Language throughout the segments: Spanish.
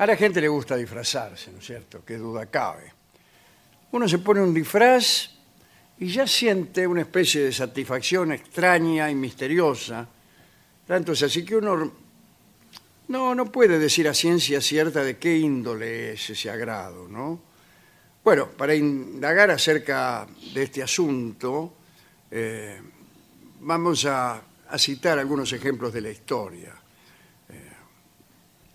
A la gente le gusta disfrazarse, ¿no es cierto? Qué duda cabe. Uno se pone un disfraz y ya siente una especie de satisfacción extraña y misteriosa. Tanto es así que uno no, no puede decir a ciencia cierta de qué índole es ese agrado, ¿no? Bueno, para indagar acerca de este asunto, eh, vamos a, a citar algunos ejemplos de la historia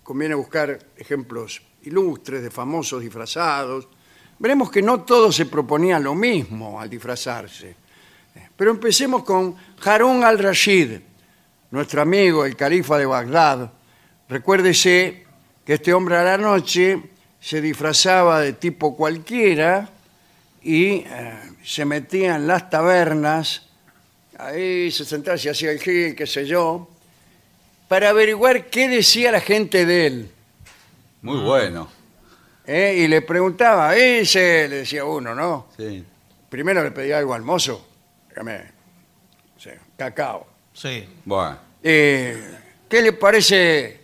conviene buscar ejemplos ilustres de famosos disfrazados. Veremos que no todos se proponían lo mismo al disfrazarse. Pero empecemos con Harun al-Rashid, nuestro amigo, el califa de Bagdad. Recuérdese que este hombre a la noche se disfrazaba de tipo cualquiera y eh, se metía en las tabernas, ahí se sentaba, se hacía el gil, qué sé yo, para averiguar qué decía la gente de él. Muy bueno. ¿eh? Y le preguntaba, ese, le decía uno, ¿no? Sí. Primero le pedía algo al mozo, dígame, sí, cacao. Sí. Bueno. Eh, ¿Qué le parece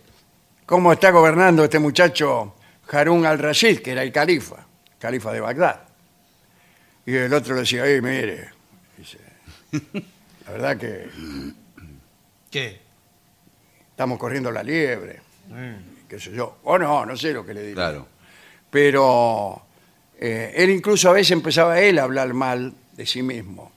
cómo está gobernando este muchacho Harun al-Rashid, que era el califa, califa de Bagdad? Y el otro le decía, "Eh, mire, dice, la verdad que ¿Qué? Estamos corriendo la liebre, qué sé yo. O no, no sé lo que le diría. Claro. Pero eh, él incluso a veces empezaba él a hablar mal de sí mismo.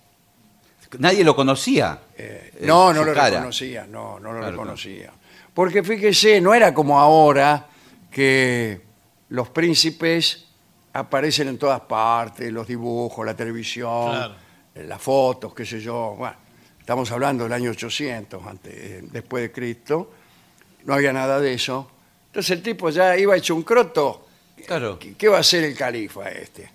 Nadie lo conocía. Eh, Eh, no, no lo cara. reconocía, no, no lo Claro, reconocía. Porque fíjese, no era como ahora que los príncipes aparecen en todas partes, los dibujos, la televisión, Claro. las fotos, qué sé yo. Bueno, estamos hablando del año 800, antes, eh, después de Cristo. No había nada de eso. Entonces el tipo ya iba hecho un croto. Claro. ¿Qué, qué va a hacer el califa este?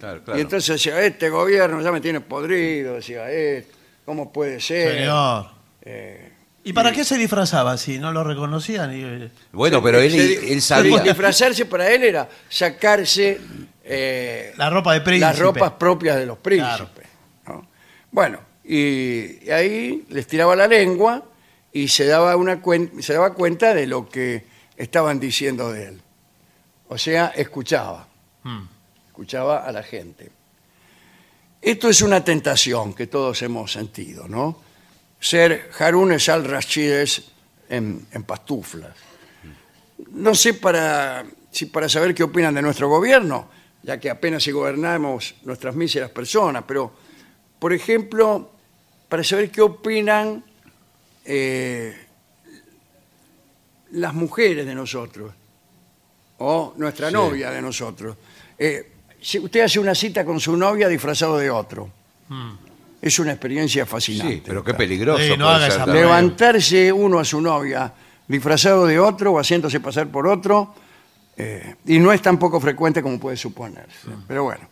Claro, claro. Y entonces decía, este gobierno ya me tiene podrido, decía, eh, ¿cómo puede ser? Señor. Eh, ¿Y para qué se disfrazaba si no lo reconocían? Y- bueno, pero él, se di- él sabía. Disfrazarse para él era sacarse eh, La ropa de príncipe. las ropas propias de los príncipes. Claro. ¿no? Bueno, y, ahí les tiraba la lengua y se daba, una cuen- se daba cuenta de lo que estaban diciendo de él. O sea, escuchaba, Hmm. escuchaba a la gente. Esto es una tentación que todos hemos sentido, ¿no? Ser Harunes al-Rashides en, en pastuflas. No sé para, si para saber qué opinan de nuestro gobierno, ya que apenas si gobernamos nuestras míseras personas, pero, por ejemplo, para saber qué opinan eh, las mujeres de nosotros o nuestra Sí. novia de nosotros. Eh, si usted hace una cita con su novia disfrazado de otro. Es una experiencia fascinante. Sí, pero qué peligroso. Sí, no puede haga ser esa también. Levantarse uno a su novia disfrazado de otro o haciéndose pasar por otro, eh, y no es tan poco frecuente como puede suponerse. Pero bueno,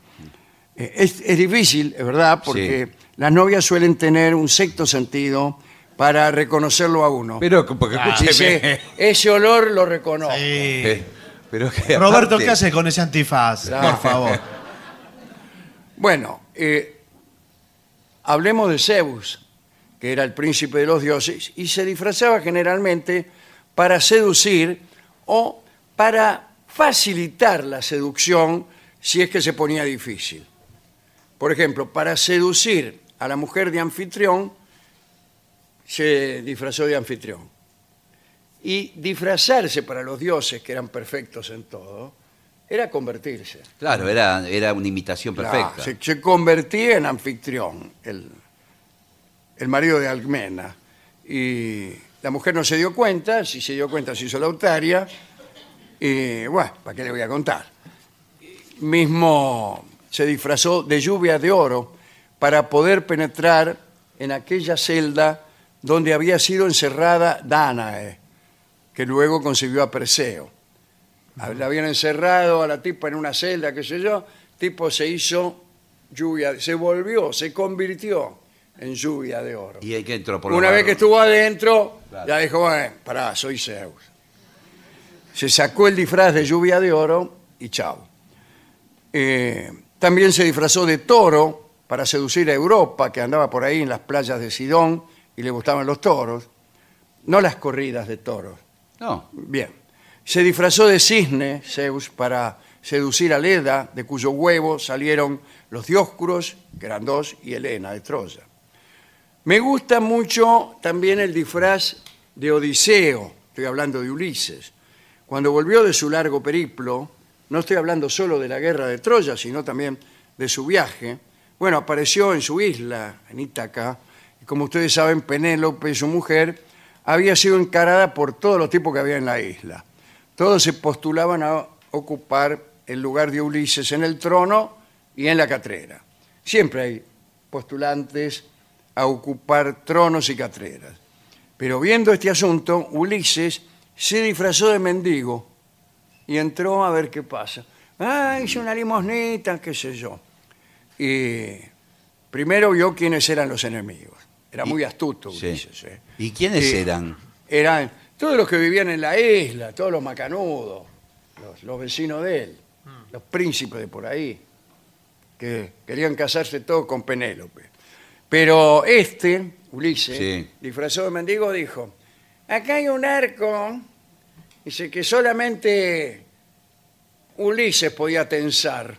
eh, es, es difícil, es verdad, porque Sí. Las novias suelen tener un sexto sentido para reconocerlo a uno. Pero, porque Ah, escúcheme. Dice, ese olor lo reconozco. Sí. Eh, pero que Roberto, aparte- ¿qué hace con ese antifaz? Claro. Por favor. Bueno, eh, hablemos de Zeus, que era el príncipe de los dioses, y se disfrazaba generalmente para seducir o para facilitar la seducción si es que se ponía difícil. Por ejemplo, para seducir a la mujer de anfitrión, se disfrazó de anfitrión. Y disfrazarse para los dioses, que eran perfectos en todo, era convertirse. Claro, era, era una imitación perfecta. Claro, se, se convertía en anfitrión, el, el marido de Almena. Y la mujer no se dio cuenta, si se dio cuenta se hizo la autaria. Y bueno, ¿para qué le voy a contar? Mismo se disfrazó de lluvia de oro para poder penetrar en aquella celda donde había sido encerrada Danae, que luego concibió a Perseo. La habían encerrado a la tipa en una celda, qué sé yo, tipo se hizo lluvia, se volvió, se convirtió en lluvia de oro. Y hay que entró por Una vez que estuvo adentro, Claro. ya dijo, bueno, pará, soy Zeus. Se sacó el disfraz de lluvia de oro y chao. Eh, también se disfrazó de toro para seducir a Europa, que andaba por ahí en las playas de Sidón y le gustaban los toros. No las corridas de toros. No, Bien. Se disfrazó de cisne, Zeus, para seducir a Leda, de cuyo huevo salieron los Dioscuros, que eran dos, y Helena de Troya. Me gusta mucho también el disfraz de Odiseo, estoy hablando de Ulises. Cuando volvió de su largo periplo, no estoy hablando solo de la guerra de Troya, sino también de su viaje, bueno, apareció en su isla, en Ítaca, y como ustedes saben, Penélope, su mujer, había sido encarada por todos los tipos que había en la isla. Todos se postulaban a ocupar el lugar de Ulises en el trono y en la catrera. Siempre hay postulantes a ocupar tronos y catreras. Pero viendo este asunto, Ulises se disfrazó de mendigo y entró a ver qué pasa. Ah, hice una limosnita, qué sé yo. Y primero vio quiénes eran los enemigos. Era muy astuto sí. Ulises. ¿eh? ¿Y quiénes Sí. eran? Eran todos los que vivían en la isla, todos los macanudos, los, los vecinos de él, los príncipes de por ahí, que querían casarse todos con Penélope. Pero este, Ulises, Sí. disfrazado de mendigo, dijo, acá hay un arco, dice que solamente Ulises podía tensar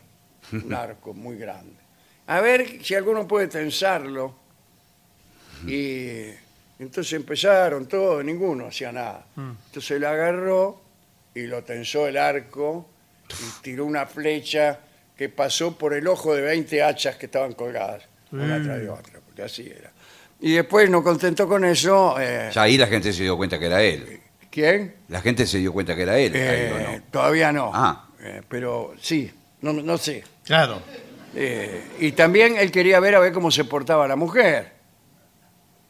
un arco muy grande. A ver si alguno puede tensarlo. Y entonces empezaron todos, ninguno hacía nada. Entonces le agarró y lo tensó el arco y tiró una flecha que pasó por el ojo de 20 hachas que estaban colgadas, una tras de otra, porque así era. Y después, no contento con eso, eh, Ya ahí la gente se dio cuenta que era él. ¿quién? La gente se dio cuenta que era él. ahí, Eh, ¿o no? Todavía no. Ah. Eh, pero sí, no, no sé. Claro. Eh, y también él quería ver a ver cómo se portaba la mujer.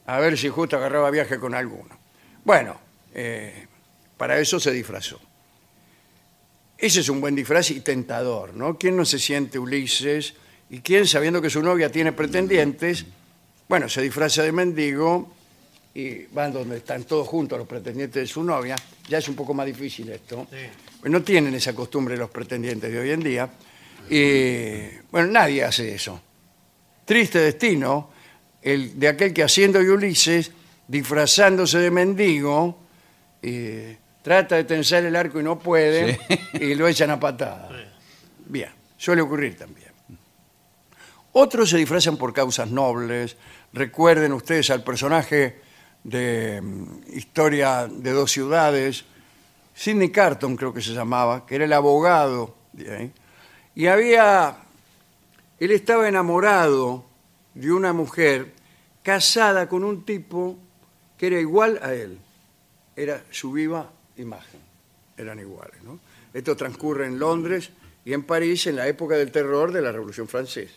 A ver si justo agarraba viaje con alguno. Bueno, eh, para eso se disfrazó. Ese es un buen disfraz y tentador, ¿no? ¿Quién no se siente Ulises? ¿Y quién, sabiendo que su novia tiene pretendientes, bueno, se disfraza de mendigo y van donde están todos juntos los pretendientes de su novia? Ya es un poco más difícil esto. Pues no tienen esa costumbre los pretendientes de hoy en día. Y, bueno, nadie hace eso. Triste destino el de aquel que haciendo de Ulises, disfrazándose de mendigo, eh, trata de tensar el arco y no puede, y lo echan a patada. Bien, suele ocurrir también. Otros se disfrazan por causas nobles. Recuerden ustedes al personaje de mm, Historia de dos ciudades, Sidney Carton creo que se llamaba, que era el abogado de ahí. Y había, él estaba enamorado de una mujer casada con un tipo que era igual a él. Era su viva imagen. Eran iguales, ¿no? Esto transcurre en Londres y en París en la época del terror de la Revolución Francesa.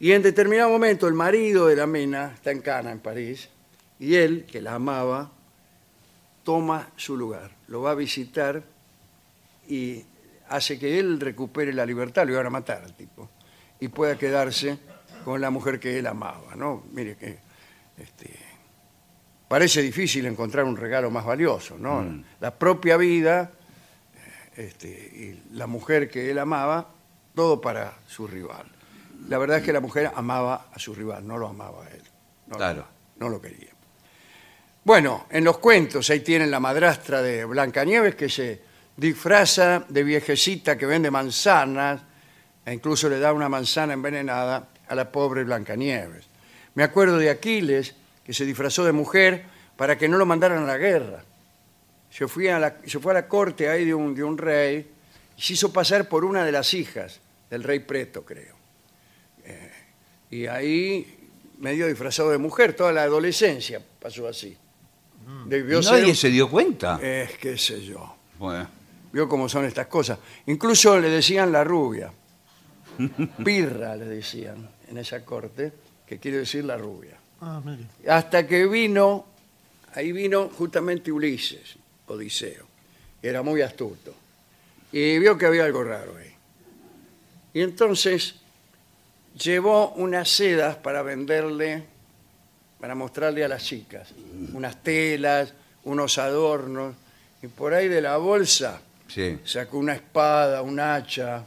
Y en determinado momento el marido de la mena está en Cana, en París, y él, que la amaba, toma su lugar, lo va a visitar y hace que él recupere la libertad, lo iban a matar al tipo, y pueda quedarse con la mujer que él amaba, ¿no? Mire que este, parece difícil encontrar un regalo más valioso, ¿no? La propia vida este, y la mujer que él amaba, todo para su rival. La verdad es que la mujer amaba a su rival, no lo amaba a él. No, lo Claro. amaba, no lo quería. Bueno, en los cuentos ahí tienen la madrastra de Blancanieves que se disfraza de viejecita que vende manzanas e incluso le da una manzana envenenada a la pobre Blancanieves. Me acuerdo de Aquiles que se disfrazó de mujer para que no lo mandaran a la guerra. Se, fue a la, se fue a la corte ahí de un, de un rey y se hizo pasar por una de las hijas del rey Preto, creo. Eh, y ahí, medio disfrazado de mujer, toda la adolescencia pasó así. Debió ser Nadie un- se dio cuenta. Eh, qué sé yo. Bueno, Vio cómo son estas cosas. Incluso le decían la rubia. Pirra le decían en esa corte, que quiere decir la rubia. Ah, mire. Hasta que vino, ahí vino justamente Ulises, Odiseo. Era muy astuto. Y vio que había algo raro ahí. Y entonces llevó unas sedas para venderle, para mostrarle a las chicas. Unas telas, unos adornos. Y por ahí de la bolsa sí. sacó una espada, un hacha,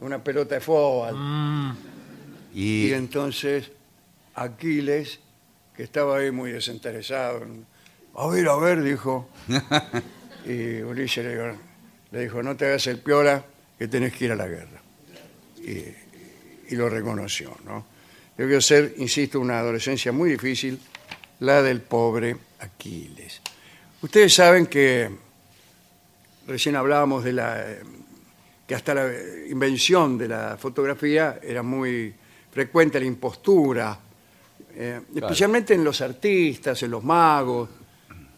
una pelota de fútbol. Mm, Y, Y entonces Aquiles, que estaba ahí muy desinteresado, a ver, a ver, dijo. Y Ulises le dijo, le dijo, no te hagas el piola, que tenés que ir a la guerra. Y, y lo reconoció, ¿no? Debió ser, insisto, una adolescencia muy difícil, la del pobre Aquiles. Ustedes saben que recién hablábamos de la que hasta la invención de la fotografía era muy frecuente la impostura, eh, especialmente en los artistas, en los magos,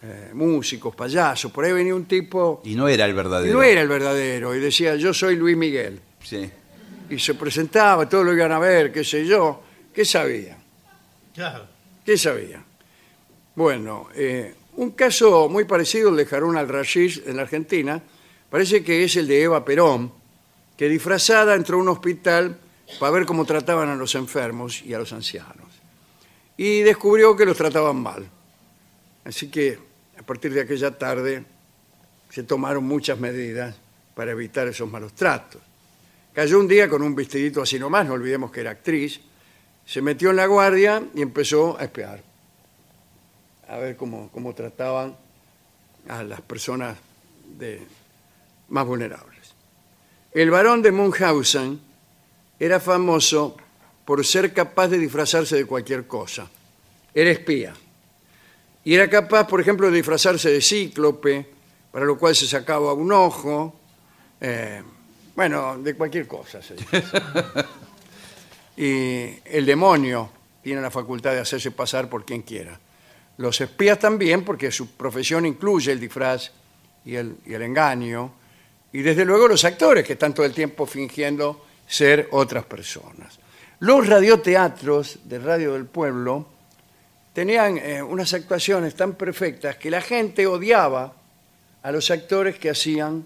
eh, músicos, payasos. Por ahí venía un tipo y no era el y verdadero. no era el verdadero y decía yo soy Luis Miguel Sí. y se presentaba, todos lo iban a ver, qué sé yo, ¿qué sabía? claro. ¿Qué sabía? Bueno, eh, un caso muy parecido al de Harun al-Rashid en la Argentina, parece que es el de Eva Perón, que disfrazada entró a un hospital para ver cómo trataban a los enfermos y a los ancianos. Y descubrió que los trataban mal. Así que a partir de aquella tarde se tomaron muchas medidas para evitar esos malos tratos. Cayó un día con un vestidito así nomás, no olvidemos que era actriz, se metió en la guardia y empezó a espiar, a ver cómo, cómo trataban a las personas de- más vulnerables. El barón de Munchausen era famoso por ser capaz de disfrazarse de cualquier cosa. Era espía. Y era capaz, por ejemplo, de disfrazarse de cíclope, para lo cual se sacaba un ojo. eh, bueno, de cualquier cosa. se disfrazaba. y el demonio tiene la facultad de hacerse pasar por quien quiera. Los espías también, porque su profesión incluye el disfraz y el, y el engaño. Y desde luego los actores, que están todo el tiempo fingiendo ser otras personas. Los radioteatros de Radio del Pueblo tenían eh, unas actuaciones tan perfectas que la gente odiaba a los actores que hacían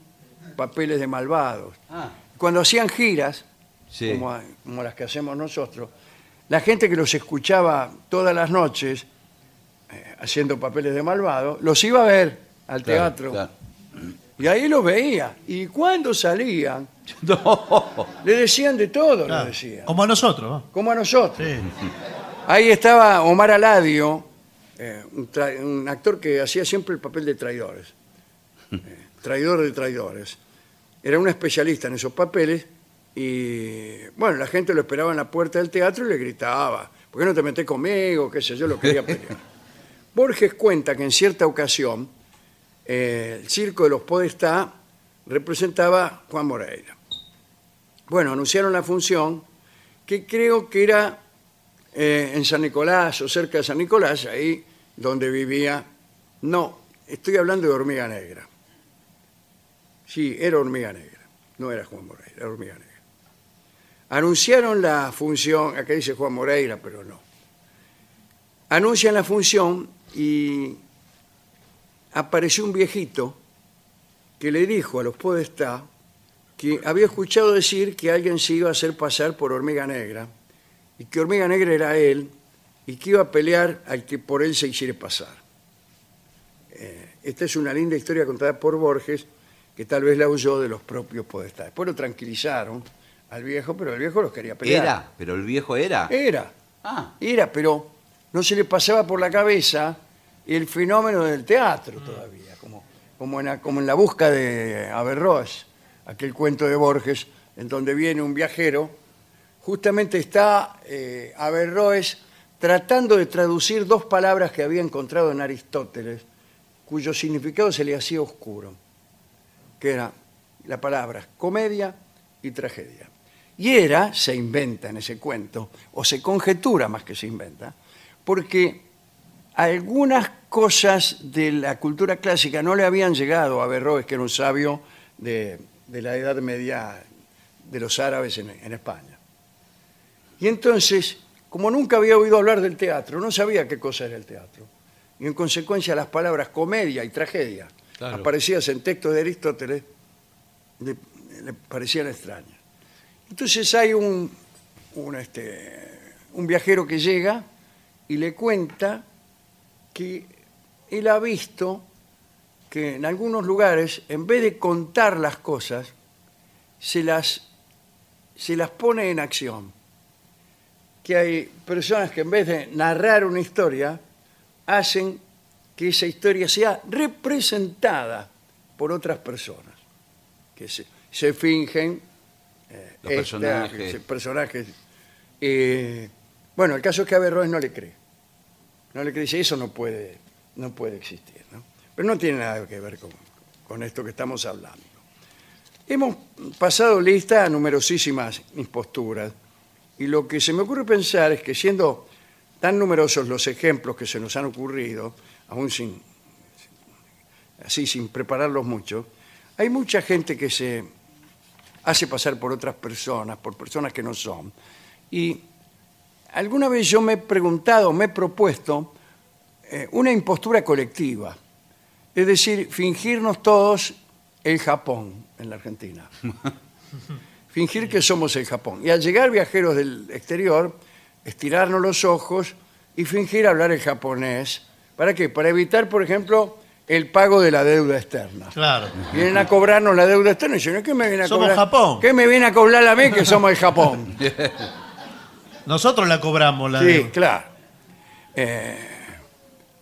papeles de malvados. Ah, Cuando hacían giras, sí. como, como las que hacemos nosotros, la gente que los escuchaba todas las noches haciendo papeles de malvado, los iba a ver al Claro, teatro claro. y ahí los veía. Y cuando salían, No. le decían de todo, claro. le decían. Como a nosotros. ¿no? Como a nosotros. Sí. Ahí estaba Omar Aladio, eh, un, tra- un actor que hacía siempre el papel de traidores. Eh, traidor de traidores. Era un especialista en esos papeles y, bueno, la gente lo esperaba en la puerta del teatro y le gritaba, ¿por qué no te metés conmigo? qué sé yo, lo quería pelear. Borges cuenta que en cierta ocasión eh, el circo de los Podestá representaba Juan Moreira. Bueno, anunciaron la función que creo que era eh, en San Nicolás o cerca de San Nicolás, ahí donde vivía. No, estoy hablando de Hormiga Negra. Sí, era Hormiga Negra, no era Juan Moreira, era Hormiga Negra. Anunciaron la función, acá dice Juan Moreira, pero no. Anuncian la función y apareció un viejito que le dijo a los Podestá que había escuchado decir que alguien se iba a hacer pasar por Hormiga Negra y que Hormiga Negra era él y que iba a pelear al que por él se hiciera pasar. Eh, esta es una linda historia contada por Borges que tal vez la huyó de los propios podestá. Después lo tranquilizaron al viejo, pero el viejo los quería pelear. Era, pero el viejo era. Era. Ah, Era, pero no se le pasaba por la cabeza el fenómeno del teatro todavía, como, como, en, la, como en la busca de Averroes, aquel cuento de Borges, en donde viene un viajero, justamente está eh, Averroes tratando de traducir dos palabras que había encontrado en Aristóteles, cuyo significado se le hacía oscuro, que era la palabra comedia y tragedia. Y era, se inventa en ese cuento, o se conjetura más que se inventa, porque algunas cosas de la cultura clásica no le habían llegado a Berroes, que era un sabio de, de la Edad Media de los árabes en, en España. Y entonces, como nunca había oído hablar del teatro, no sabía qué cosa era el teatro. Y en consecuencia las palabras comedia y tragedia Claro. aparecidas en textos de Aristóteles le, le parecían extrañas. Entonces hay un, un, este, un viajero que llega y le cuenta que él ha visto que en algunos lugares, en vez de contar las cosas, se las, se las pone en acción. Que hay personas que en vez de narrar una historia, hacen que esa historia sea representada por otras personas, que se, se fingen eh, Los esta- personajes. personajes. Eh, bueno, el caso es que a Berroes no le cree. No le dice, eso no puede, no puede existir. ¿no? Pero no tiene nada que ver con, con esto que estamos hablando. Hemos pasado lista a numerosísimas imposturas y lo que se me ocurre pensar es que siendo tan numerosos los ejemplos que se nos han ocurrido, aún sin, así sin prepararlos mucho, hay mucha gente que se hace pasar por otras personas, por personas que no son. Y alguna vez yo me he preguntado, me he propuesto eh, una impostura colectiva, es decir, fingirnos todos el Japón en la Argentina. Fingir que somos el Japón. Y al llegar viajeros del exterior, estirarnos los ojos y fingir hablar el japonés. ¿Para qué? Para evitar, por ejemplo, el pago de la deuda externa. Claro. Vienen a cobrarnos la deuda externa y dicen, ¿qué me viene a Somos cobrar? Japón. ¿Qué me viene a cobrar a mí que somos el Japón? Nosotros la cobramos la Sí, deuda. claro. Eh,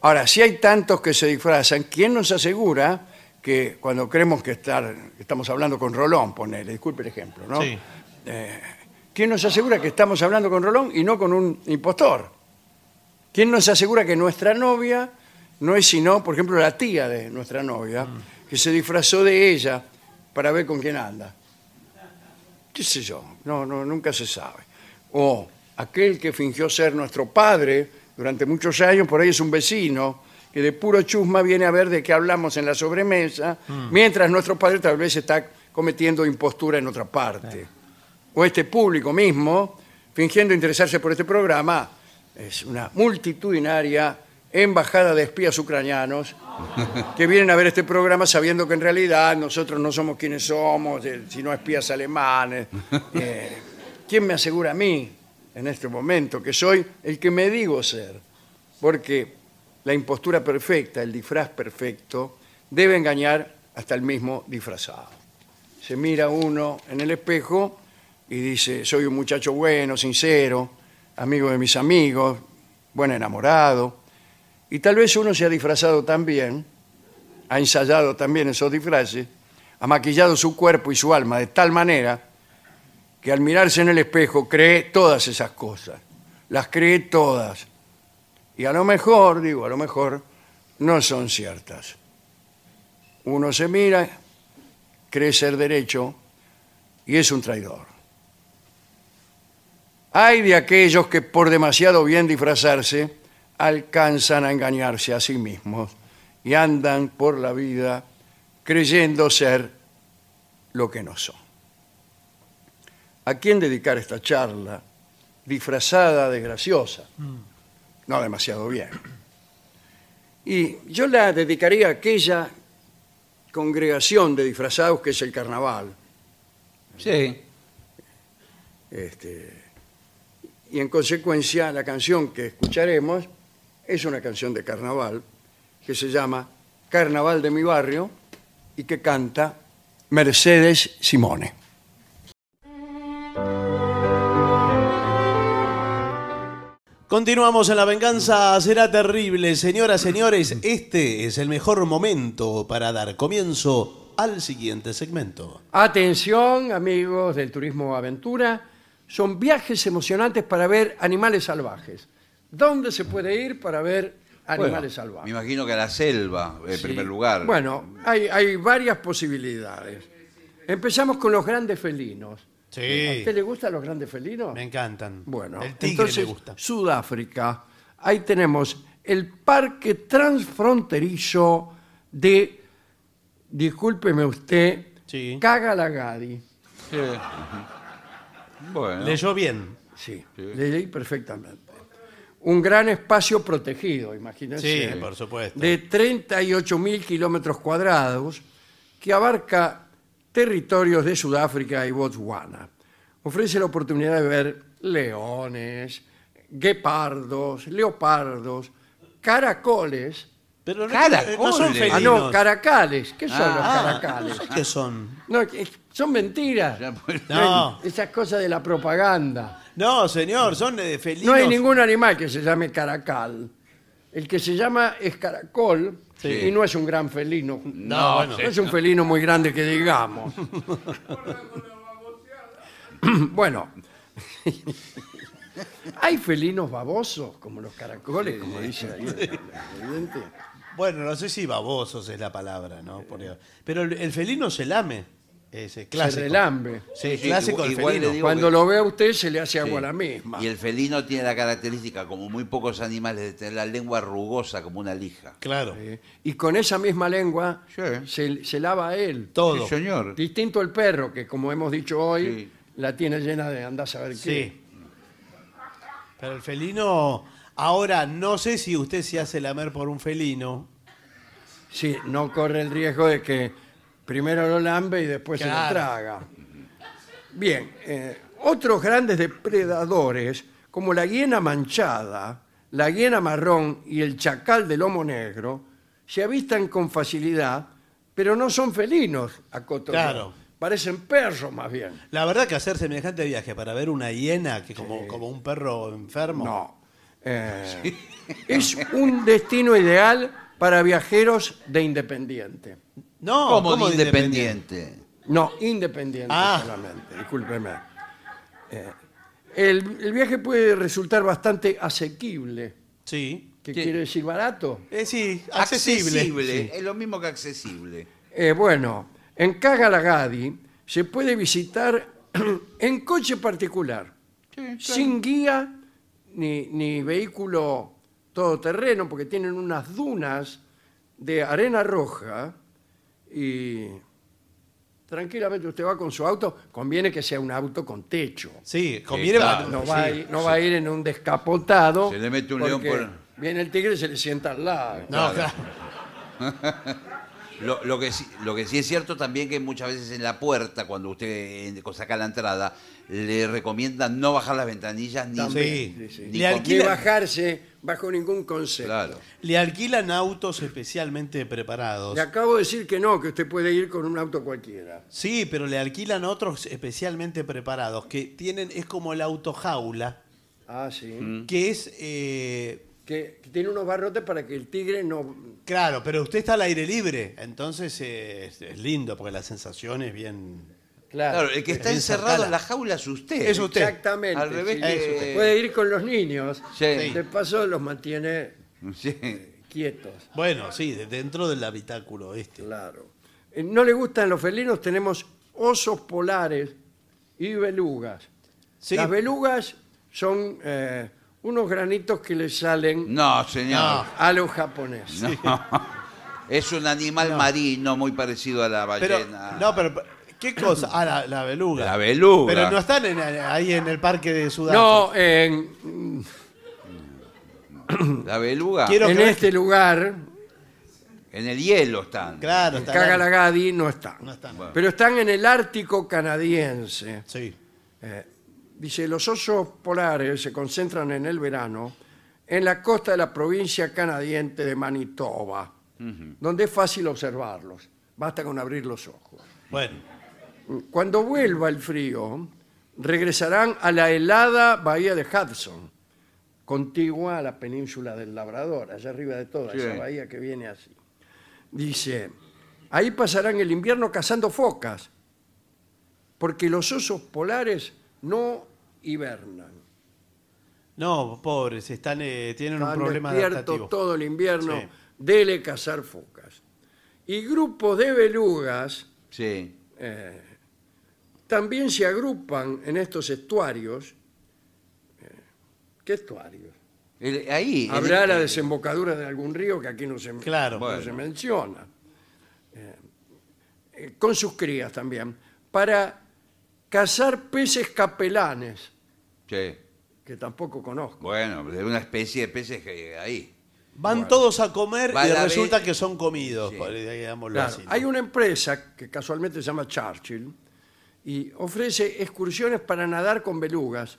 ahora, si hay tantos que se disfrazan, ¿quién nos asegura que cuando creemos que, estar, estamos hablando con Rolón, ponele, disculpe el ejemplo, ¿no? Sí. Eh, ¿Quién nos asegura que estamos hablando con Rolón y no con un impostor? ¿Quién nos asegura que nuestra novia no es sino, por ejemplo, la tía de nuestra novia, que se disfrazó de ella para ver con quién anda? qué sé yo, no, no, nunca se sabe. O aquel que fingió ser nuestro padre durante muchos años, por ahí es un vecino, que de puro chusma viene a ver de qué hablamos en la sobremesa, mientras nuestro padre tal vez está cometiendo impostura en otra parte. O este público mismo, fingiendo interesarse por este programa, es una multitudinaria embajada de espías ucranianos que vienen a ver este programa sabiendo que en realidad nosotros no somos quienes somos, eh, sino espías alemanes. Eh, ¿Quién me asegura a mí en este momento que soy el que me digo ser? Porque la impostura perfecta, el disfraz perfecto, debe engañar hasta el mismo disfrazado. Se mira uno en el espejo y dice, soy un muchacho bueno, sincero, amigo de mis amigos, buen enamorado. Y tal vez uno se ha disfrazado también, ha ensayado también esos disfraces, ha maquillado su cuerpo y su alma de tal manera que al mirarse en el espejo cree todas esas cosas, las cree todas. Y a lo mejor, digo, a lo mejor no son ciertas. Uno se mira, cree ser derecho y es un traidor. Hay de aquellos que por demasiado bien disfrazarse alcanzan a engañarse a sí mismos y andan por la vida creyendo ser lo que no son. ¿A quién dedicar esta charla disfrazada de graciosa? No demasiado bien. Y yo la dedicaría a aquella congregación de disfrazados que es el carnaval. Sí. Este, y en consecuencia la canción que escucharemos es una canción de carnaval que se llama Carnaval de mi barrio y que canta Mercedes Simone. Continuamos en La Venganza Será Terrible. Señoras, señores, este es el mejor momento para dar comienzo al siguiente segmento. Atención, amigos del turismo aventura, son viajes emocionantes para ver animales salvajes. ¿Dónde se puede ir para ver animales Bueno, salvajes? Me imagino que a la selva, en Sí. primer lugar. Bueno, hay, hay varias posibilidades. Empezamos con los grandes felinos. ¿A usted le gustan los grandes felinos? me encantan. Bueno, el tigre entonces, me gusta. Sudáfrica. Ahí tenemos el parque transfronterizo de, discúlpeme usted, Sí. Cagalagadi. Sí. Bueno. Leyó bien. Sí, Sí. le leí perfectamente. Un gran espacio protegido, imagínense. Sí, por supuesto. De 38 mil kilómetros cuadrados que abarca territorios de Sudáfrica y Botswana. Ofrece la oportunidad de ver leones, guepardos, leopardos, caracoles. Pero no, Caracoles. no son felinos. Ah, no, caracales. ¿Qué son Ah, los Ah, caracales? no sé qué son. No, son mentiras. Ya, pues, No, Esas cosas de la propaganda. no, señor, son eh, felinos. No hay ningún animal que se llame caracal. El que se llama es caracol Sí. y no es un gran felino. No, bueno. No es un felino muy grande que digamos. bueno. Hay felinos babosos, como los caracoles, como dice ahí el evidente. Bueno, no sé si babosos es la palabra, ¿no? Por- Pero el, el felino se lame. Ese clásico. Se relambe. Sí, Sí, clásico igual- igual felino. le digo- Cuando que- lo ve a usted se le hace agua Sí. la misma. Y el felino tiene la característica, como muy pocos animales, de tener la lengua rugosa como una lija. Claro. Eh, Y con esa misma lengua Sí. se, se lava él. Todo. Sí, señor. Distinto el perro, que como hemos dicho hoy, Sí. la tiene llena de andás a ver qué. Sí. Pero el felino. Ahora, no sé si usted se hace lamer por un felino. Sí, no corre el riesgo de que primero lo lambe y después se Claro. lo traga. Bien, eh, otros grandes depredadores, como la hiena manchada, la hiena marrón y el chacal de lomo negro, se avistan con facilidad, pero no son felinos, acoto yo. Claro. Parecen perros más bien. La verdad que hacer semejante viaje para ver una hiena que como, como un perro enfermo. No. Eh, Es un destino ideal para viajeros de independiente. No, como ¿cómo de de independiente. No, independiente Ah. solamente, discúlpeme. Eh, el, el viaje puede resultar bastante asequible. Sí. ¿Qué Sí. quiere decir barato? Eh, sí, accesible. Accesible, Es lo mismo que accesible. Eh, bueno, en Cagalagadi se puede visitar en coche particular, sin guía ni, ni vehículo todoterreno, porque tienen unas dunas de arena roja y tranquilamente usted va con su auto, conviene que sea un auto con techo. Sí, conviene claro. No, sí. va, a ir, no va a ir en un descapotado. Se le mete un león porque por- Viene el tigre y se le sienta al lado. No, Claro. claro. Lo, lo que sí, lo que sí es cierto también que muchas veces en la puerta, cuando usted eh, saca la entrada, le recomiendan no bajar las ventanillas ni... Sí. Sí, sí. Ni Le con- Ni alquila- bajarse bajo ningún concepto. Claro. Le alquilan autos especialmente preparados. Le acabo de decir que no, que usted puede ir con un auto cualquiera. Sí, pero le alquilan otros especialmente preparados que tienen, es como el auto jaula, Ah, sí. Mm. que es, eh, Que, que tiene unos barrotes para que el tigre no... claro, pero usted está al aire libre, entonces eh, es, es lindo porque la sensación es bien... Claro. Claro, el que está encerrado en la jaula es usted. Es usted. Exactamente. Al revés sí. que- Puede ir con los niños. Sí. De paso los mantiene Sí. quietos. Bueno, sí, de- dentro del habitáculo este. Claro. Eh, No le gustan los felinos, tenemos osos polares y belugas. Sí. Las belugas son eh, unos granitos que le salen No, señor. a los japoneses. Es un animal marino muy parecido a la Pero, ballena. no, pero, ¿qué cosa? Ah, la, la beluga. La beluga. Pero no están en- ahí en el parque de Sudáfrica. No, en, La beluga. Quiero- en creer este lugar, En el hielo están. Claro, en está Cagalagadi, no están. No están. Bueno. Pero están en el Ártico canadiense. Sí. Eh, dice, los osos polares se concentran en el verano en la costa de la provincia canadiense de Manitoba, donde es fácil observarlos. Basta con abrir los ojos. Bueno, Cuando vuelva el frío, regresarán a la helada bahía de Hudson, contigua a la península del Labrador, allá arriba de toda Sí. esa bahía que viene así. Dice, ahí pasarán el invierno cazando focas, porque los osos polares no hibernan. no, pobres, están, eh, tienen un Están problema despiertos adaptativo. todo el invierno, Sí. dele cazar focas. Y grupos de belugas Sí. eh, también se agrupan en estos estuarios. eh, ¿Qué estuarios? El- ahí. Habrá el- la desembocadura de algún río que aquí no se, Claro. no Bueno. se menciona. Eh, eh, con sus crías también. Para cazar peces capelanes, Sí. que tampoco conozco. Bueno, de una especie de peces que ahí. Van todos a comer Va y la resulta vez- que son comidos. Sí. por- digámoslo Claro, así, ¿no? hay una empresa que casualmente se llama Churchill y ofrece excursiones para nadar con belugas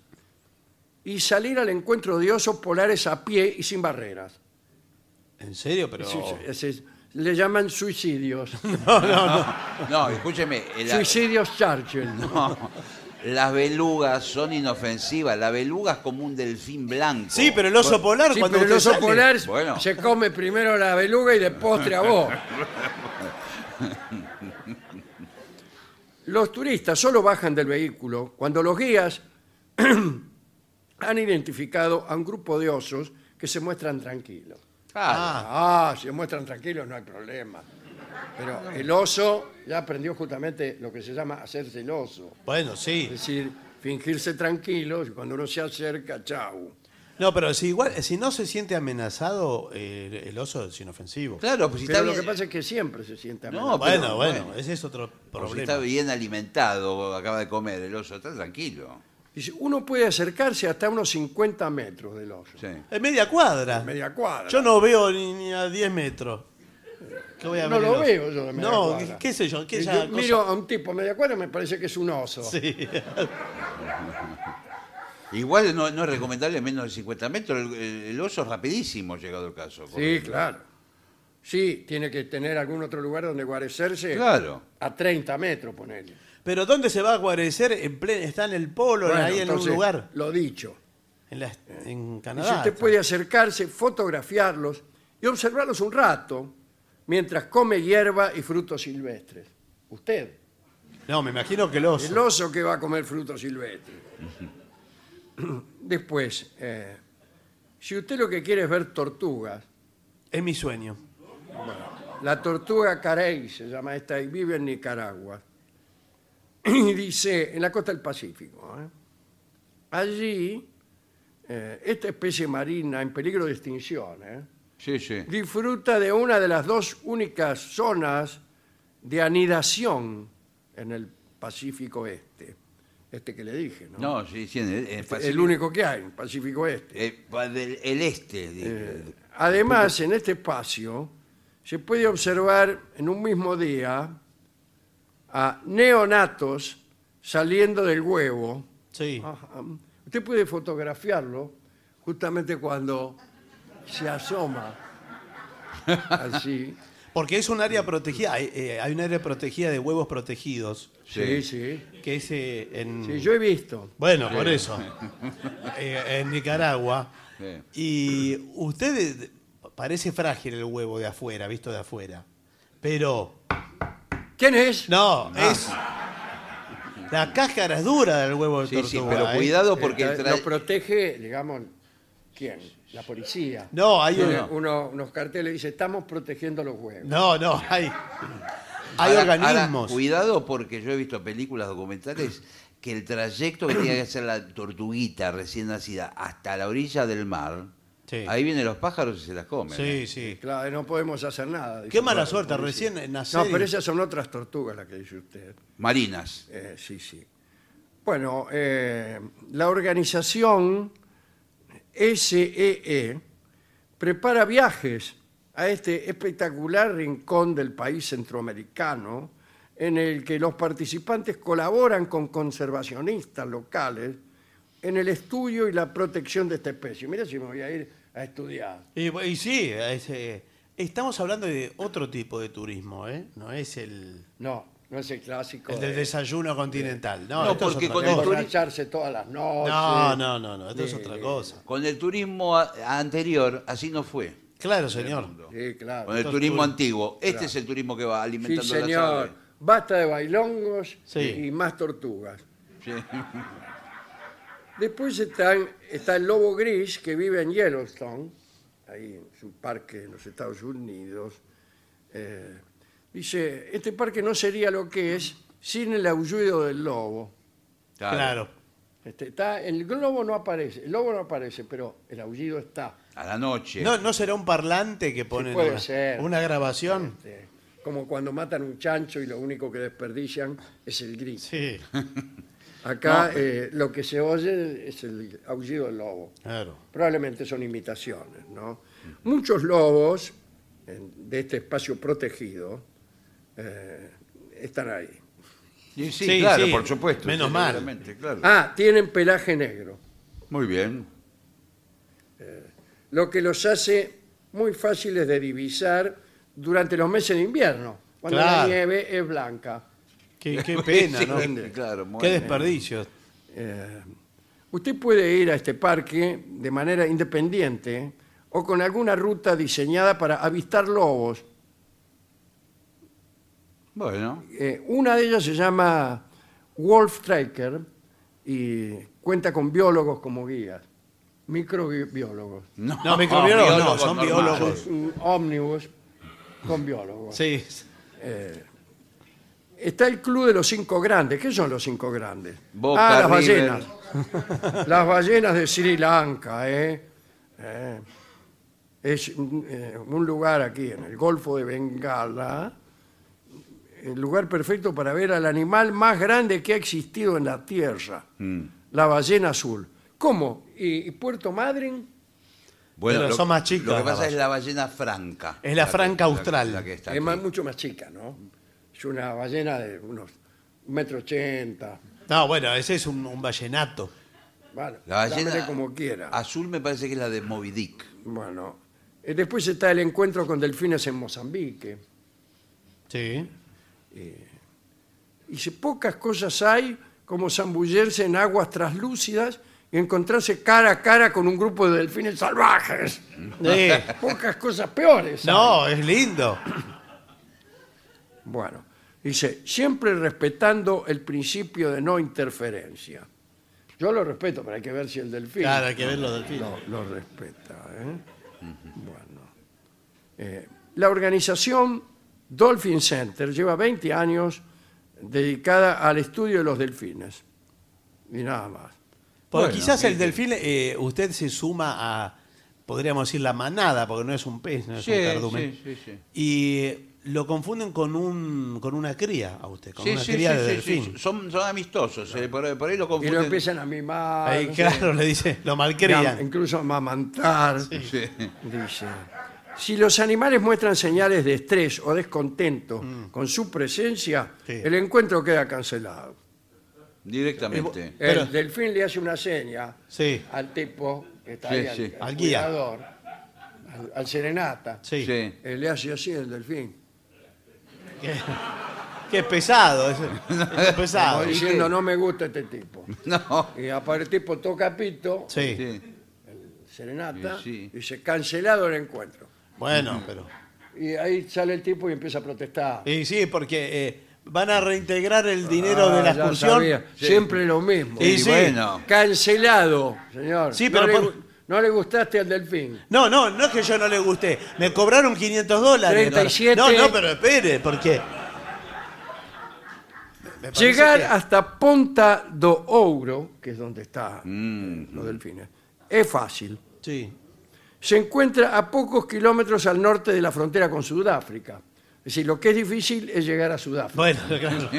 y salir al encuentro de osos polares a pie y sin barreras. ¿En serio? Pero... Sí, sí, le llaman suicidios. No, escúcheme. la- Suicidios Churchill. las belugas son inofensivas. La beluga es como un delfín blanco. Sí, pero el oso polar Sí, cuando pero el usted oso sale- polar Bueno. se come primero la beluga y de postre a vos. Los turistas solo bajan del vehículo cuando los guías han identificado a un grupo de osos que se muestran tranquilos. Ah, Ah, si se muestran tranquilos no hay problema. Pero el oso ya aprendió justamente lo que se llama hacerse el oso. Bueno, Es sí. decir, fingirse tranquilo y cuando uno se acerca, chau. No, pero si igual, si no se siente amenazado, eh, el oso es inofensivo. claro, pues si Pero está lo bien, que pasa es que siempre se siente No, amenazado. Bueno, pero, bueno, bueno. ese es otro o si problema. está bien alimentado, acaba de comer el oso, está tranquilo. Dice, uno puede acercarse hasta unos 50 metros del oso. Sí. Es media cuadra. Media cuadra. Yo no veo ni, ni a 10 metros. ¿Qué voy a No ver lo oso? veo yo de media No, cuadra. ¿qué, qué sé yo? ¿Qué esa yo cosa? miro a un tipo a media cuadra y me parece que es un oso. Sí. Igual no, no es recomendable menos de 50 metros. El, el- el oso es rapidísimo, llegado el caso. Sí, claro. Sí, tiene que tener algún otro lugar donde guarecerse Claro. a 30 metros, ponele. Pero ¿dónde se va a guarecer? En plen- está en el polo, Bueno, ahí en un lugar. Lo dicho. En, la- en Y Canadá. si usted puede acercarse, fotografiarlos y observarlos un rato mientras come hierba y frutos silvestres. Usted, No, me imagino que el oso. el oso que va a comer frutos silvestres. Después, eh, si usted lo que quiere es ver tortugas, Es mi sueño. la tortuga carey se llama esta y vive en Nicaragua. Y dice, en la costa del Pacífico. ¿eh? Allí, eh, esta especie marina en peligro de extinción, ¿eh? Sí, sí. disfruta de una de las dos únicas zonas de anidación en el Pacífico Este. Este que le dije, ¿no? No, sí, sí. en el- en el único que hay, Pacífico Este. eh, pa- del- el este. dije. Eh, además, en este espacio se puede observar en un mismo día a neonatos saliendo del huevo. Sí. Ajá. Usted puede fotografiarlo justamente cuando se asoma así. Porque es un área protegida. Hay, eh, hay un área protegida de huevos protegidos. Sí, sí. Que es eh, en. Sí, yo he visto. Bueno, por eso. Eh, en Nicaragua. Sí. Y usted parece frágil el huevo de afuera, visto de afuera. Pero. ¿Quién es? No, es. La cáscara es dura del huevo de Sí, tortuga. sí, pero ¿eh? cuidado porque Eh, tra- Lo protege, digamos, ¿quién? La policía. No, hay Tiene un- uno- unos carteles dice, estamos protegiendo los huevos. No, no, hay. Hay Ahora- organismos. ahora, cuidado porque yo he visto películas documentales que el trayecto que tiene que hacer la tortuguita recién nacida hasta la orilla del mar, Sí. ahí vienen los pájaros y se las comen. Sí, ¿eh? sí. Claro, no podemos hacer nada. dice Qué mala la suerte, policía. recién nacer. No, pero esas son otras tortugas las que dice usted. Marinas. Eh, sí, sí. Bueno, eh, la organización SEE prepara viajes a este espectacular rincón del país centroamericano en el que los participantes colaboran con conservacionistas locales en el estudio y la protección de esta especie. Mira si me voy a ir a estudiar. Y, y sí, es, eh, estamos hablando de otro tipo de turismo, ¿eh? No es el, No, no es el clásico. el del de- desayuno continental. No, No, esto es porque otra con el cosa. turi- emborracharse todas las noches. No, no, no, no, esto es otra cosa. Con el turismo a- anterior, así no fue. Claro, señor. Sí, claro. Con el Estos turismo antiguo. Este Claro. es el turismo que va Sí, alimentando las señor. Basta de bailongos Sí. y más tortugas. Sí. Después están, está el lobo gris que vive en Yellowstone, ahí es un parque en los Estados Unidos. Eh, dice, este parque no sería lo que es sin el aullido del lobo. Claro. Este, está, el globo no aparece, el lobo no aparece, pero el aullido está. A la noche. ¿No, ¿No será un parlante que ponen puede una, ser. una grabación? Este, como cuando matan un chancho y lo único que desperdician es el grito. Sí, Acá eh, lo que se oye es el aullido del lobo. claro. Probablemente son imitaciones, ¿no? Muchos lobos en- de este espacio protegido eh, están ahí. Y sí, Sí, claro, sí. por supuesto. Menos sí, mal. seguramente, claro. Ah, tienen pelaje negro, Muy bien. lo que los hace muy fáciles de divisar durante los meses de invierno, cuando la Claro. nieve es blanca. Qué, qué pena, Sí, ¿no? claro, muy Qué bien. desperdicio. Eh, usted puede ir a este parque de manera independiente o con alguna ruta diseñada para avistar lobos. Bueno, Eh, una de ellas se llama Wolf Tracker y cuenta con biólogos como guías, microbiólogos. no, No, microbiólogos no, son biólogos. Es un ómnibus con biólogos. Sí. Está el Club de los Cinco Grandes. ¿Qué son los Cinco Grandes? Boca, ah, las River. ballenas. las ballenas de Sri Lanka. ¿eh? Eh, Es eh, un lugar aquí en el Golfo de Bengala, el lugar perfecto para ver al animal más grande que ha existido en la Tierra, Mm. la ballena azul. ¿Cómo? ¿Y, y Puerto Madryn? Bueno, Pero lo, son más chicas Lo que las pasa es ballenas. la ballena franca. Es la que- franca austral. La, que está Es más- aquí. mucho más chica, ¿no? Es una ballena de unos metro ochenta. No, bueno, ese es un, un vallenato. Bueno, La ballena llámele como quiera. azul me parece que es la de Moby Dick. Bueno, eh, después está el encuentro con delfines en Mozambique. Sí. Y si pocas cosas hay como zambullerse en aguas traslúcidas y encontrarse cara a cara con un grupo de delfines salvajes. Sí. Pocas cosas peores. No, es lindo. Bueno, dice, siempre respetando el principio de no interferencia. Yo lo respeto, pero hay que ver si el delfín Claro, hay que ver los delfines. lo, lo respeta. ¿eh? Bueno. Eh, la organización Dolphin Center lleva 20 años dedicada al estudio de los delfines. Y nada más. Porque Bueno, quizás el sí, delfín, eh, usted se suma a, podríamos decir, la manada, porque no es un pez, no es Sí, un cardumen. sí, sí, sí. Y lo confunden con un con una cría a usted, con Sí, una sí, cría sí, de sí, delfín. sí. Son, son amistosos. eh, por, por ahí lo Y confunden. lo empiezan a mimar. Ahí, claro, le dice, lo malcrían. incluso a amamantar. Sí. Dice, si los animales muestran señales de estrés o descontento con su presencia, Mm. Sí. el encuentro queda cancelado. Directamente. Pero- el delfín le hace una seña Sí, al tipo que está Sí, ahí, al, sí. al Al guía. cuidador, al, al serenata. sí. Sí. Eh, le hace así el delfín. Qué, qué pesado, es, es pesado. Como ¿y diciendo, no me gusta este tipo. No. Y aparte el tipo toca pito, Sí. Sí. serenata, Sí, sí. dice, cancelado el encuentro. Bueno, pero. Y ahí sale el tipo y empieza a protestar. Y sí, porque eh, van a reintegrar el dinero Ah, de la ya excursión. sabía. Siempre lo mismo. Y Y sí. bueno. Cancelado, señor. Sí, no, pero le, por- gu- no le gustaste al delfín. No, no, no es que yo no le guste. Me cobraron 500 dólares. 37. No, no, pero espere, porque. me parece Llegar que- hasta Ponta do Ouro, que es donde están Mm. los delfines, es fácil. Sí. Se encuentra a pocos kilómetros al norte de la frontera con Sudáfrica. Es decir, lo que es difícil es llegar a Sudáfrica. Bueno, claro.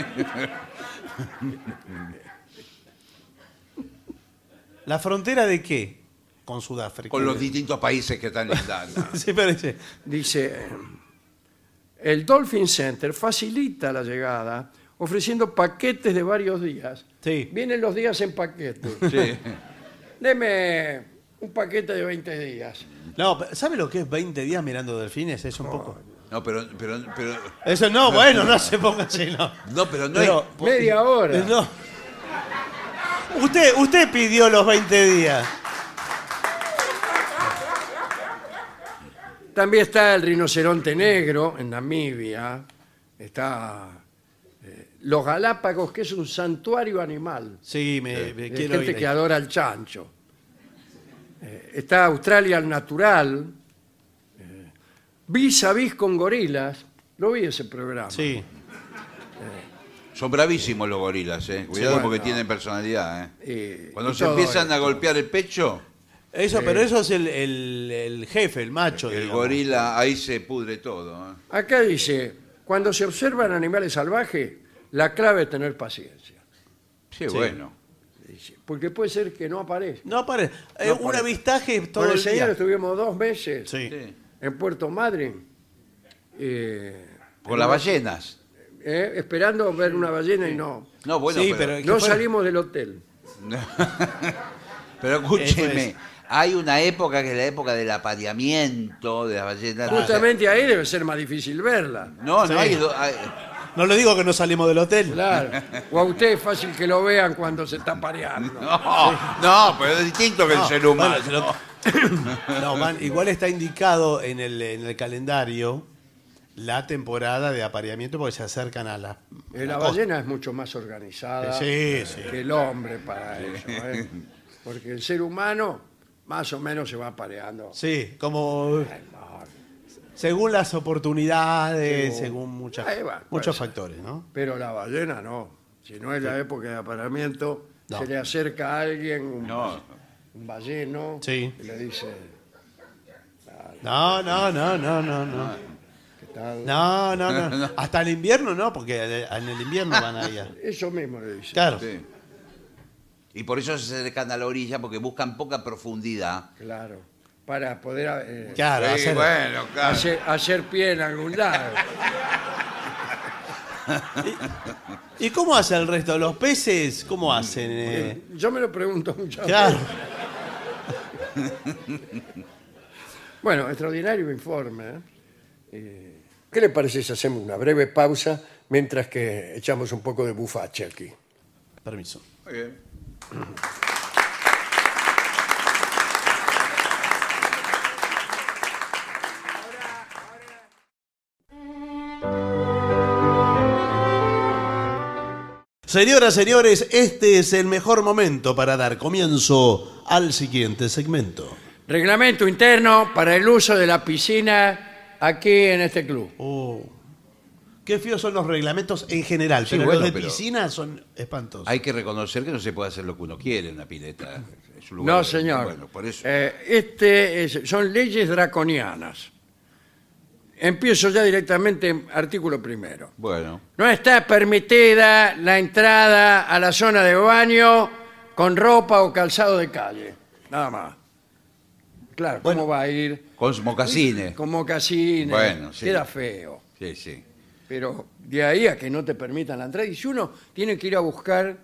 ¿La frontera de qué? Con Sudáfrica. Con los distintos países que están en la- Sí, parece. Dice, el Dolphin Center facilita la llegada ofreciendo paquetes de varios días. Sí. Vienen los días en paquete. Sí. Deme un paquete de 20 días. No, pero ¿sabe lo que es 20 días mirando delfines? Es un poco. No, pero, pero, pero, Eso no, bueno, no se ponga así, no. no, pero no Pero- es. Media hora. Eh, No. Usted, usted pidió los 20 días. También está el rinoceronte negro en Namibia. Está eh, los Galápagos, que es un santuario animal. Sí, me, me de quiero gente ir que ahí. adora el chancho. Eh, está Australia al natural. eh, vis a vis con gorilas. Lo vi ese programa. Sí. Son bravísimos los gorilas, ¿eh? Cuidado bueno. porque tienen personalidad, ¿eh? Y- Cuando y se todo empiezan a esto. golpear el pecho, Eso, pero eso es el, el- el jefe, el macho. el digamos. gorila ahí se pudre todo. ¿eh? Acá dice, cuando se observan animales salvajes, la clave es tener paciencia. Sí, bueno. Porque puede ser que no aparezca. No aparece. Eh, No un aparece. avistaje todo Con el el señor día. estuvimos dos meses Sí. Sí. en Puerto Madryn, eh, Con las ballenas. eh, esperando ver una ballena y no. No, bueno, Sí, pero, pero- No fue? salimos del hotel. pero escúcheme, Eso es. hay una época que es la época del apareamiento de las ballenas. Justamente ahí debe ser más difícil verla. No, no Sí. hay, do- hay- No le digo que no salimos del hotel. Claro. O a usted es fácil que lo vean cuando se está pareando. No, no, pero es distinto que el No, ser humano. bueno, se lo- No, man, igual está indicado en el, en el calendario la temporada de apareamiento porque se acercan a la. Eh, a La la costa. ballena es mucho más organizada Sí, sí. que el hombre para eso. ¿eh? Porque el ser humano más o menos se va pareando. Sí, como según las oportunidades, Según- según muchas, Ahí va, muchos factores, ¿no? Pero la ballena no. Si no es la época de apareamiento, No. se le acerca a alguien, un, No. un balleno, Sí. y le dice, No, no, no, no, no, no. ¿qué tal? No, no, no. Hasta el invierno no, porque en el invierno van ahí. a- Eso mismo le dice. Claro. Sí. Y por eso se acercan a la orilla porque buscan poca profundidad. Claro. Para poder eh, Claro, Sí, hacer- bueno, claro. hacer, hacer pie en algún lado. ¿Y cómo hace el resto? ¿Los peces cómo hacen? eh? Yo me lo pregunto muchas Claro. veces. Bueno, extraordinario informe. ¿eh? Eh, ¿Qué le parece si hacemos una breve pausa mientras que echamos un poco de bufache aquí? Permiso. Muy bien. Señoras, señores, este es el mejor momento para dar comienzo al siguiente segmento. Reglamento interno para el uso de la piscina aquí en este club. Oh, qué feos son los reglamentos en general, Sí, pero bueno, los de pero- piscina son espantosos. Hay que reconocer que no se puede hacer lo que uno quiere en una pileta. Es un lugar- No, señor. Bueno, por eso. Eh, este es- son leyes draconianas. Empiezo ya directamente, artículo primero. Bueno. No está permitida la entrada a la zona de baño con ropa o calzado de calle. Nada más. Claro, ¿cómo va a ir? Con mocasines. Con mocasines. Bueno, sí. Queda feo. Sí, sí. Pero de ahí a que no te permitan la entrada. Y si uno tiene que ir a buscar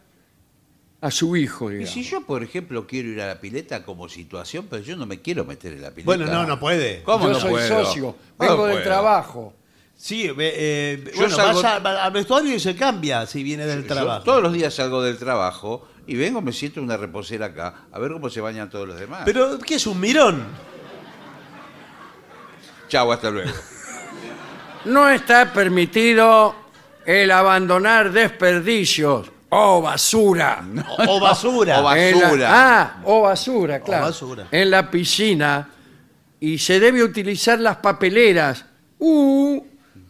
a su hijo, Y digamos. si yo, por ejemplo, quiero ir a la pileta como situación, pero yo no me quiero meter en la pileta. Bueno, no, no puede. ¿Cómo Yo no soy puedo? socio, ¿Cómo vengo del puedo? trabajo. Sí, eh, eh, Yo bueno, salgo- vaya va- al vestuario y se cambia si viene del Yo trabajo. todos los días salgo del trabajo y vengo, me siento en una reposera acá, a ver cómo se bañan todos los demás. Pero, ¿qué es un mirón? Chau, hasta luego. No está permitido el abandonar desperdicios o basura. O basura. O ba- En la- basura. ah, o basura, claro. basura. En la piscina. Y se debe utilizar las papeleras. Uh,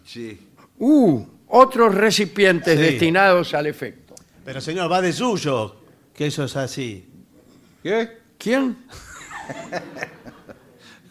Sí. uh, otros recipientes Sí. destinados al efecto. Pero señor, va de suyo, que eso es así. ¿Qué? ¿Quién?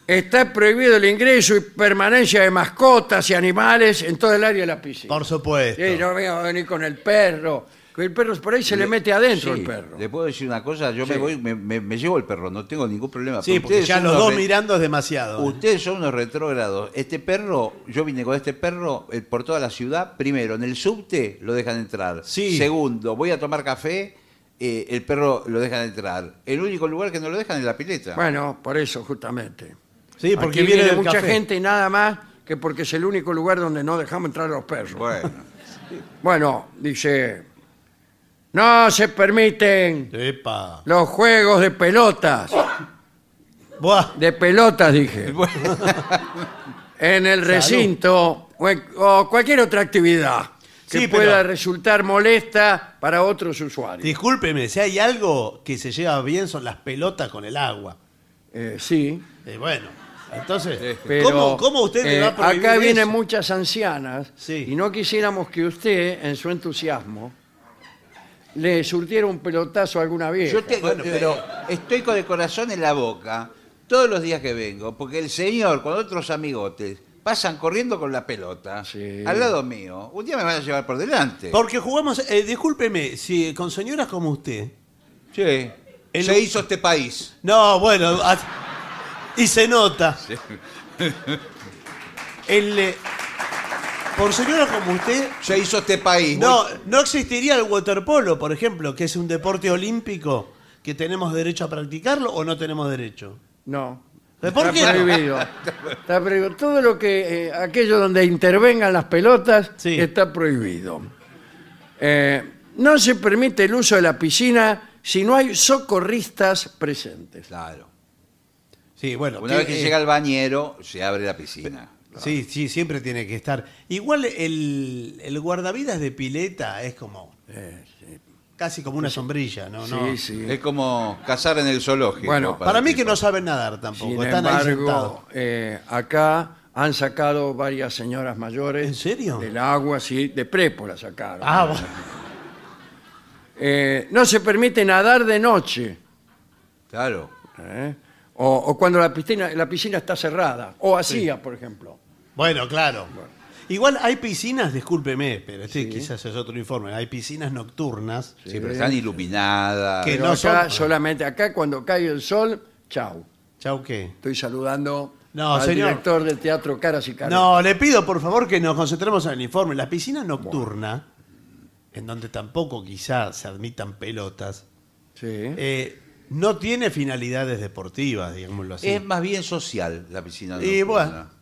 Está prohibido el ingreso y permanencia de mascotas y animales en todo el área de la piscina. Por supuesto. Sí, no venga a venir con el perro. Que el perro por ahí se le mete adentro Sí, el perro. Le puedo decir una cosa, yo Sí. me voy, me, me- me llevo el perro, no tengo ningún problema. Sí, porque ustedes ya los dos re- mirando es demasiado. Ustedes son unos retrógrados. Este perro, yo vine con este perro eh, por toda la ciudad. Primero, en el subte lo dejan entrar. Sí. Segundo, voy a tomar café, eh, el perro lo dejan entrar. El único lugar que no lo dejan es la pileta. Bueno, por eso justamente. Sí, porque Aquí viene, viene mucha café. gente y nada más que porque es el único lugar donde no dejamos entrar a los perros. Bueno, Bueno, dice, no se permiten Epa. los juegos de pelotas. Buah. De pelotas, dije. en el recinto o, en- o cualquier otra actividad que Sí, pueda pero- resultar molesta para otros usuarios. Discúlpeme, si hay algo que se lleva bien son las pelotas con el agua. Eh, sí, Eh, bueno, Entonces, Pero, ¿cómo, cómo usted le eh, va a prohibir Acá vienen eso? muchas ancianas Sí. y no quisiéramos que usted, en su entusiasmo, le surtiera un pelotazo a alguna vieja. Yo te- pero estoy con el corazón en la boca todos los días que vengo, porque el señor con otros amigotes pasan corriendo con la pelota Sí. al lado mío. Un día me van a llevar por delante. Porque jugamos, eh, discúlpeme, si con señoras como usted. Sí. El- Se hizo este país. No, bueno, a- y se nota. El, eh, por señoras como usted, Se hizo este país. no, Voy- no existiría el waterpolo, por ejemplo, que es un deporte olímpico que tenemos derecho a practicarlo o no tenemos derecho. No. ¿Pero por Está qué no? prohibido. Está prohibido. Todo lo que, eh, aquello donde intervengan las pelotas, Sí. está prohibido. Eh, no se permite el uso de la piscina si no hay socorristas presentes. Claro. Sí, bueno. Una vez que eh, llega el bañero, se abre la piscina. Sí, sí, siempre tiene que estar. Igual el, el guardavidas de pileta es como. Casi como una sombrilla, ¿no? no. Sí, sí. Es como cazar en el zoológico. Bueno, Para mí que no saben nadar tampoco. Sin Están ahí sentados. embargo, eh, acá han sacado varias señoras mayores. ¿En serio? Del agua, sí, de prepo la sacaron. Ah, bueno. Eh, no se permite nadar de noche. Claro. ¿eh? O, o cuando la piscina, la piscina está cerrada. O vacía, por ejemplo. Bueno, claro. Igual hay piscinas, discúlpeme, pero este quizás es otro informe. Hay piscinas nocturnas. Sí, pero están iluminadas. Que Pero no acá son- solamente, acá cuando cae el sol, chau. Chau, ¿qué? Estoy saludando No, al señor. director del Teatro Caras y Caras. No, le pido por favor que nos concentremos en el informe. La piscina nocturna, en donde tampoco quizás se admitan pelotas, Sí. eh, no tiene finalidades deportivas, digámoslo así. Es más bien social la piscina. Y nocturna. bueno.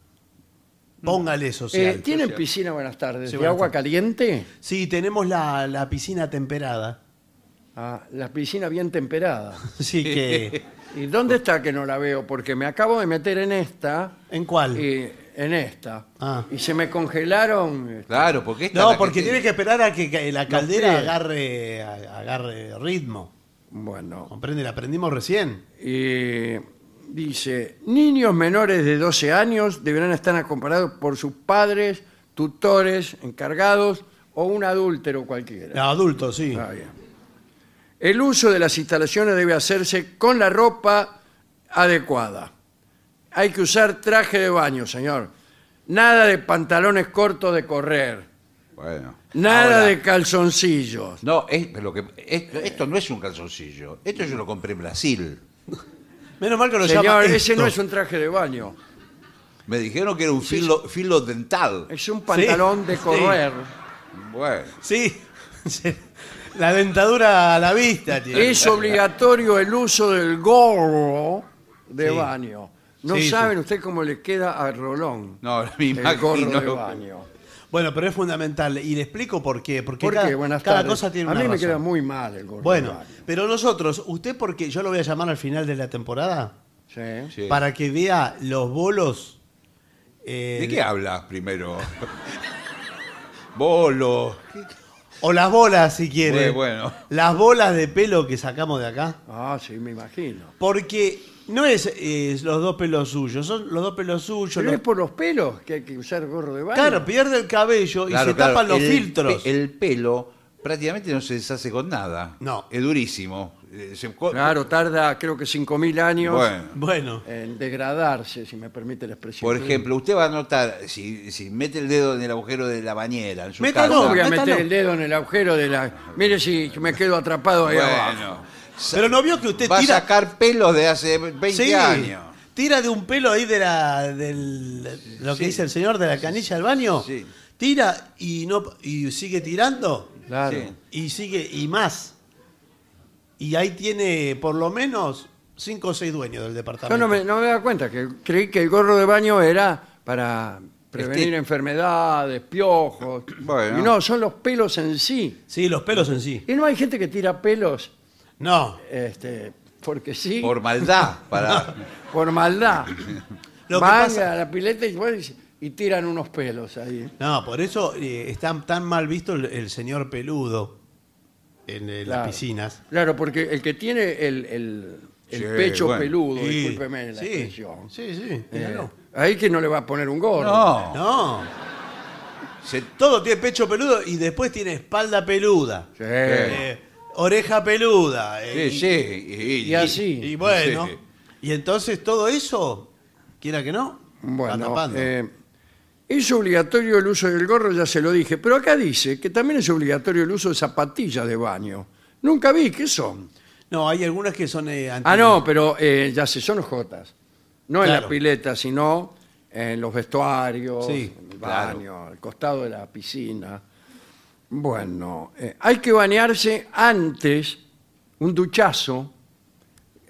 Póngale social. Eh, ¿Tienen piscina, buenas tardes, Sí, de buenas agua tardes. caliente? Sí, tenemos la, la piscina temperada. Ah, la piscina bien temperada. Sí, que... ¿Y dónde está que no la veo? Porque me acabo de meter en esta, ¿En cuál? y, en esta, Ah. y se me congelaron. este, Claro, porque esta es No, la porque que tiene que esperar a que la caldera sé. agarre, a- agarre ritmo. Bueno, ¿Comprende? La aprendimos recién. y dice, niños menores de 12 años deberán estar acompañados por sus padres, tutores, encargados o un adúltero cualquiera. Los adultos, sí. Ah, bien. El uso de las instalaciones debe hacerse con la ropa adecuada. Hay que usar traje de baño, señor. Nada de pantalones cortos de correr. Bueno. Nada Ahora, de calzoncillos. No, es, lo que, esto, esto no es un calzoncillo. Esto yo lo compré en Brasil. Menos mal que lo Señor, llama ese esto. no es un traje de baño. Me dijeron que era un filo, filo dental. Es un pantalón de sí. correr. Bueno. Sí. Sí. La dentadura a la vista tiene. Es obligatorio el uso del gorro de Sí. baño. No Sí, saben usted cómo le queda a Rolón No, me el imagino. gorro de baño. Bueno, pero es fundamental. Y le explico por qué. Porque ¿Por cada, qué? Buenas cada tardes. cosa tiene a una mí me razón. queda muy mal el gorro de Bueno, pero nosotros, usted porque yo lo voy a llamar al final de la temporada Sí. Sí. para que vea los bolos. eh, ¿De qué hablas primero? Bolo. O las bolas, si quiere. Bueno, bueno. Las bolas de pelo que sacamos de acá. Ah, sí, me imagino. Porque no es, eh, los dos pelos suyos, son los dos pelos suyos. Pero los- es por los pelos que hay que usar gorro de baño. Claro, pierde el cabello y Claro, se claro, tapan los el filtros. pe- el pelo prácticamente no se deshace con nada. No. Es durísimo. Eh, se co- Claro, tarda creo que 5.000 años Bueno. Bueno, en degradarse, si me permite la expresión. Por ejemplo, usted va a notar, si, si mete el dedo en el agujero de la bañera, en su Métalo, casa. No voy a Métalo. meter el dedo en el agujero de la... Mire si me quedo atrapado ahí abajo. Bueno, sa- pero no vio que usted va tira. a sacar pelos de hace 20 Sí, años. Tira de un pelo ahí de la, del, lo que Sí. dice el señor de la canilla del baño. Sí. Tira y no y sigue tirando Claro. Sí. y sigue y más. Y ahí tiene por lo menos cinco o seis dueños del departamento. Yo no me, no me daba cuenta, que creí que el gorro de baño era para prevenir Este- enfermedades, piojos. Bueno. Y no, son los pelos en sí. Sí, los pelos en sí. Y no hay gente que tira pelos No. este, porque sí, Por por, maldad. Para... maldad. Lo que Van pasa- a la pileta y, bueno, y- y tiran unos pelos ahí. No, por eso eh, está tan mal visto el, el señor peludo en eh, Claro. las piscinas. Claro, porque el que tiene el, el- el Sí, pecho bueno. peludo, Sí, discúlpeme la sí, expresión. Sí, sí. Eh, ahí que no le va a poner un gorro. No. No. Se- Todo tiene pecho peludo y después tiene espalda peluda. Sí. eh, oreja peluda. eh, sí, y- sí. Y, Y así. Y bueno. Sí. Y entonces todo eso, quiera que no, va Bueno, tapando. eh, es obligatorio el uso del gorro, ya se lo dije, pero acá dice que también es obligatorio el uso de zapatillas de baño. Nunca vi, ¿qué son? no, hay algunas que son eh, Ah, no, pero eh, ya sé, son jotas. No en la pileta, sino en los vestuarios, Sí, en el claro. baño, al costado de la piscina. Bueno, eh, hay que bañarse antes, un duchazo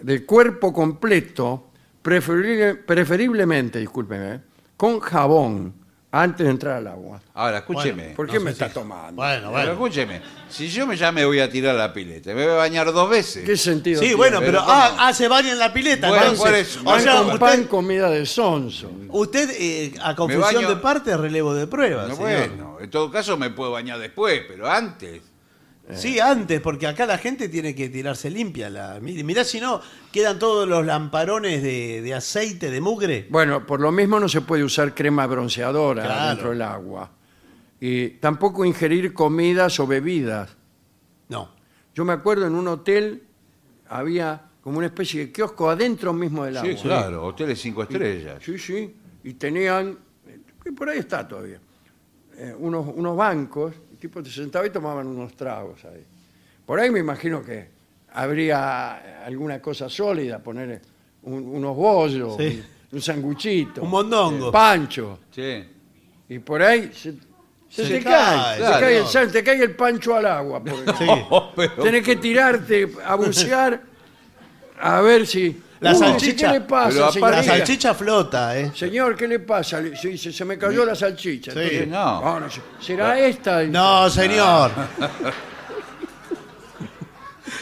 del cuerpo completo, preferible- preferiblemente, discúlpeme, eh, con jabón antes de entrar al agua. Ahora, escúcheme. ¿Por qué no me está tomando? Bueno, Pero bueno. escúcheme. Si yo me ya me voy a tirar a la pileta, me voy a bañar dos veces. ¿Qué sentido Sí, tiene? bueno, pero, Pero ¿cómo? ah, ah, se baña en la pileta. Bueno, entonces. por eso. o Pan sea, con usted, pan, comida de sonso. usted, eh, a confusión baño- de parte, relevo de pruebas. No, señor. bueno, en todo caso me puedo bañar después, pero antes. Sí, antes, porque acá la gente tiene que tirarse limpia. La, mirá si no, quedan todos los lamparones de, de aceite, de mugre. Bueno, por lo mismo no se puede usar crema bronceadora Claro. dentro del agua. Y tampoco ingerir comidas o bebidas. No. Yo me acuerdo en un hotel había como una especie de kiosco adentro mismo del agua. Sí, claro, hoteles cinco estrellas. Sí, sí. Y tenían, que por ahí está todavía, eh, unos, unos bancos, tipo se sentaba y tomaban unos tragos ahí. Por ahí me imagino que habría alguna cosa sólida, poner un- unos bollos, Sí. un, un sanguchito, Un mondongo. pancho. Sí. Y por ahí se, se Se te cae, cae, claro. se cae el, san- te cae el pancho al agua. por ejemplo. Sí. Oh, pero- Tenés que tirarte a bucear a ver si... La Uy, salchicha. ¿Qué le pasa, Pero aparte- La salchicha flota, ¿eh? Señor, ¿qué le pasa? Le- Se, se- se me cayó la salchicha. Sí. Entonces, No. no, se- ¿Será esta? No, señor.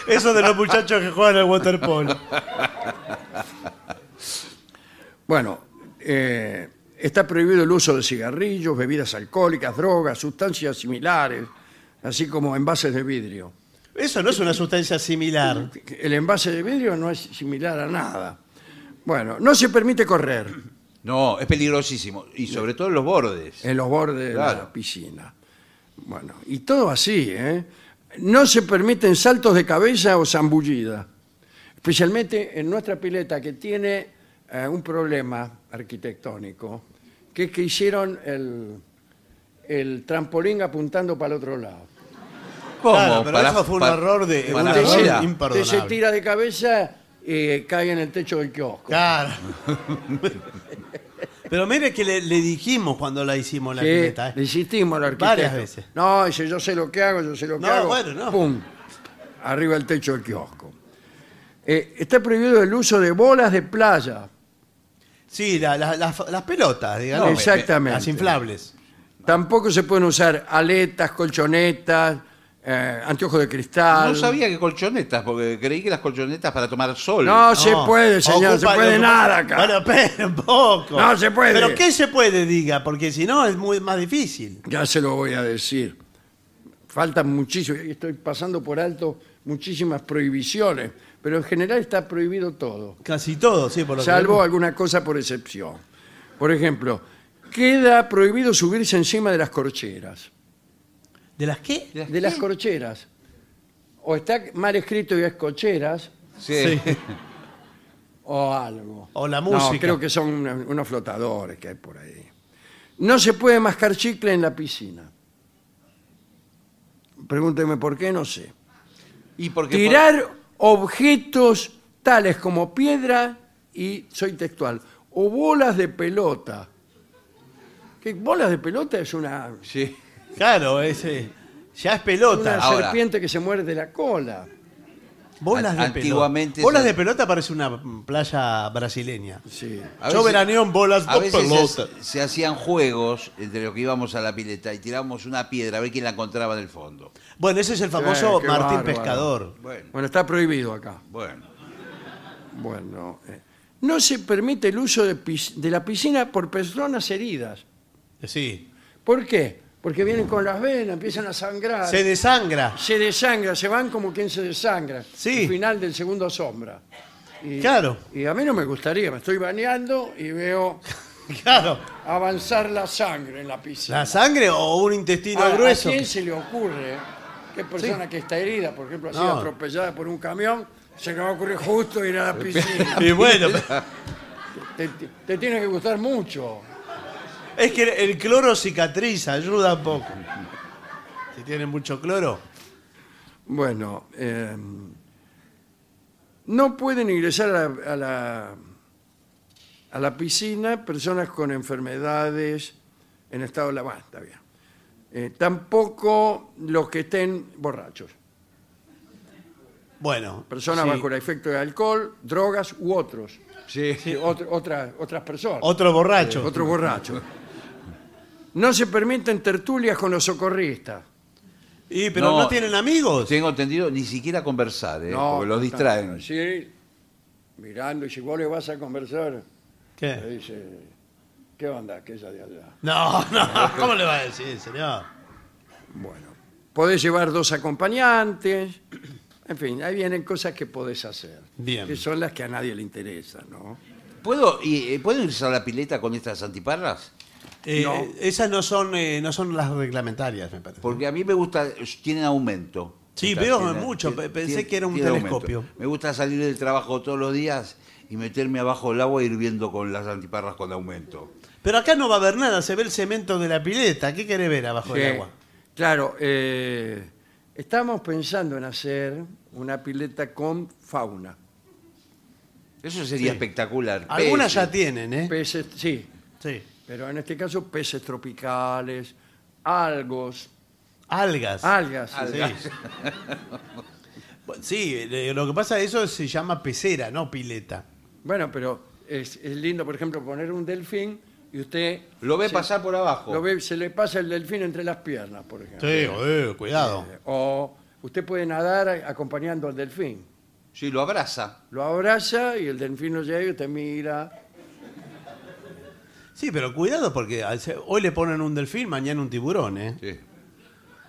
Eso de los muchachos que juegan al waterpolo. Bueno, eh, está prohibido el uso de cigarrillos, bebidas alcohólicas, drogas, sustancias similares, así como envases de vidrio. Eso no es una sustancia similar. El envase de vidrio no es similar a nada. Bueno, no se permite correr No, es peligrosísimo. Y sobre todo en los bordes. en los bordes de la Claro. piscina. Bueno, y todo así, ¿eh? No se permiten saltos de cabeza o zambullida. Especialmente en nuestra pileta que tiene eh, un problema arquitectónico, que es que hicieron el, el trampolín apuntando para el otro lado. ¿Cómo? Claro, pero Para- eso fue un para- error de para un Usted error se- imperdonable. tira de cabeza y cae en el techo del kiosco. Claro. Pero mire que le, le dijimos cuando la hicimos la Sí, pileta, ¿eh? le insistimos al arquitecto. Varias veces. No, dice, yo sé lo que hago, yo sé lo que No, hago. bueno, no. Pum, arriba el techo del kiosco. Eh, está prohibido el uso de bolas de playa. Sí, la- la- las- las pelotas, digamos. No, Exactamente. Las inflables. Tampoco se pueden usar aletas, colchonetas, eh, anteojos de cristal. No sabía que colchonetas, porque creí que las colchonetas para tomar sol. No, se puede, señor, se Ocupa- puede ocupa- nada acá. Bueno, espera un poco. No se puede. Pero ¿qué se puede, diga? Porque si no es muy más difícil. Ya se lo voy a decir. Faltan muchísimo, y estoy pasando por alto muchísimas prohibiciones, pero en general está prohibido todo. Casi todo, sí, por lo que salvo alguna cosa por excepción. Por ejemplo, queda prohibido subirse encima de las corcheras. ¿De las qué? De las corcheras. O está mal escrito y es cocheras, Sí. o algo. O la No, música. creo que son unos, flotadores que hay por ahí. No se puede mascar chicle en la piscina. Pregúnteme por qué, no sé. Y porque Tirar objetos tales como piedra y, soy textual, o bolas de pelota. ¿Qué bolas de pelota es una, Sí. Claro, ese. Ya es pelota. una Ahora. serpiente que se muerde la cola? Bolas de An- antiguamente pelota. Bolas se- de pelota parece una playa brasileña. Sí. A Yo veces- veraneo en bolas A de veces pelota. se, se hacían juegos entre los que íbamos a la pileta y tirábamos una piedra a ver quién la encontraba en el fondo. Bueno, ese es el famoso qué Martín bárbaro. Pescador. Bueno, Bueno, está prohibido acá. bueno. Bueno, eh, no se permite el uso de, pis- de la piscina por personas heridas. Sí. ¿Por qué? Porque vienen con las venas, empiezan a sangrar. Se desangra. se desangra, se van como quien se desangra. Sí. El final del segundo sombra. Y, Claro. Y a mí no me gustaría, me estoy bañando y veo Claro. avanzar la sangre en la piscina. ¿La sangre o un intestino Ahora, grueso? ¿A quién se le ocurre? ¿Qué persona que está herida, por ejemplo, ha sido No. atropellada por un camión, se le va a ocurrir justo ir a la piscina? Y bueno, pero- te, te- te tiene que gustar mucho. Es que el cloro cicatriza, ayuda un poco. Si tiene mucho cloro. Bueno, eh, no pueden ingresar a la, a la- a la piscina personas con enfermedades en estado de la bueno, está bien. Eh, tampoco los que estén borrachos. Bueno. Personas sí. bajo el efecto de alcohol, drogas u otros. Sí. Sí, otro- otra- otras personas. Otro borracho. Otros borrachos. No se permiten tertulias con los socorristas. Y, pero no, No. tienen amigos. Tengo entendido, ni siquiera conversar, ¿eh? No, porque los distraen. Sí, mirando, y si vos le vas a conversar, le ¿Qué? dice, ¿qué onda aquella de allá? No, no, ¿cómo le va a decir, señor? Bueno, podés llevar dos acompañantes, en fin, ahí vienen cosas que podés hacer. Bien. Que son las que a nadie le interesan, ¿no? ¿Puedo, y, eh, ¿Puedo irse a la pileta con estas antiparras? Eh, No. Esas no son, eh, no son las reglamentarias, me parece. Porque a mí me gusta, tienen aumento. Sí, veo tienen- mucho, tienen- pensé tienen- que era un aumento. telescopio. Me gusta salir del trabajo todos los días y meterme abajo del agua hirviendo con las antiparras con aumento. Pero acá no va a haber nada, se ve el cemento de la pileta. ¿Qué quiere ver abajo Sí, del agua? Claro, eh, estamos pensando en hacer una pileta con fauna. Eso sería espectacular. Algunas Peces. ya tienen, ¿eh? Peces, sí, Sí. Pero en este caso peces tropicales, algos, Algas. algas. Sí. Sí, eh, lo que pasa eso se llama pecera, no pileta. Bueno, pero es, es lindo, por ejemplo, poner un delfín y usted Lo ve se- pasar por abajo. lo ve, se le pasa el delfín entre las piernas, por ejemplo. Sí, eh, cuidado. Eh, O usted puede nadar acompañando al delfín. Sí, lo abraza. Lo abraza y el delfín lo llega y usted mira. Sí, pero cuidado porque hoy le ponen un delfín, mañana un tiburón, ¿eh? Sí.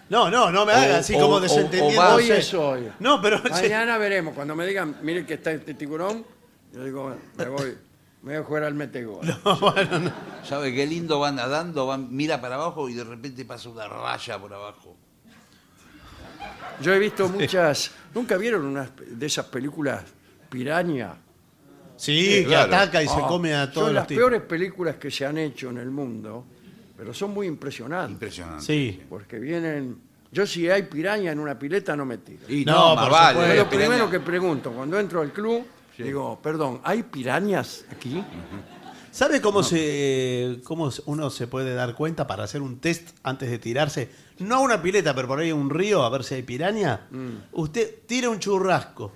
No, no, no me haga O- así o- como o- desentendiendo. o va- Hoy es hoy. No, pero Mañana veremos. Cuando me digan, mire que está este tiburón, yo digo, me voy, me voy a jugar al metegol. ¿Sabe qué lindo va nadando? Va, mira para abajo y de repente pasa una raya por abajo. Yo he visto muchas. ¿Nunca vieron unas de esas películas piraña? Sí, que claro. ataca y se Ah, come a todos Son los las tipos. peores películas que se han hecho en el mundo, pero son muy impresionantes. Impresionante. Sí. Porque vienen. Yo, si hay piraña en una pileta, no me tiro. Y No, no, más por vale. lo primero que pregunto. Cuando entro al club, digo, perdón, ¿hay pirañas aquí? ¿Sabe cómo, se, cómo uno se puede dar cuenta para hacer un test antes de tirarse? No a una pileta, pero por ahí a un río a ver si hay piraña. Mm. Usted tira un churrasco.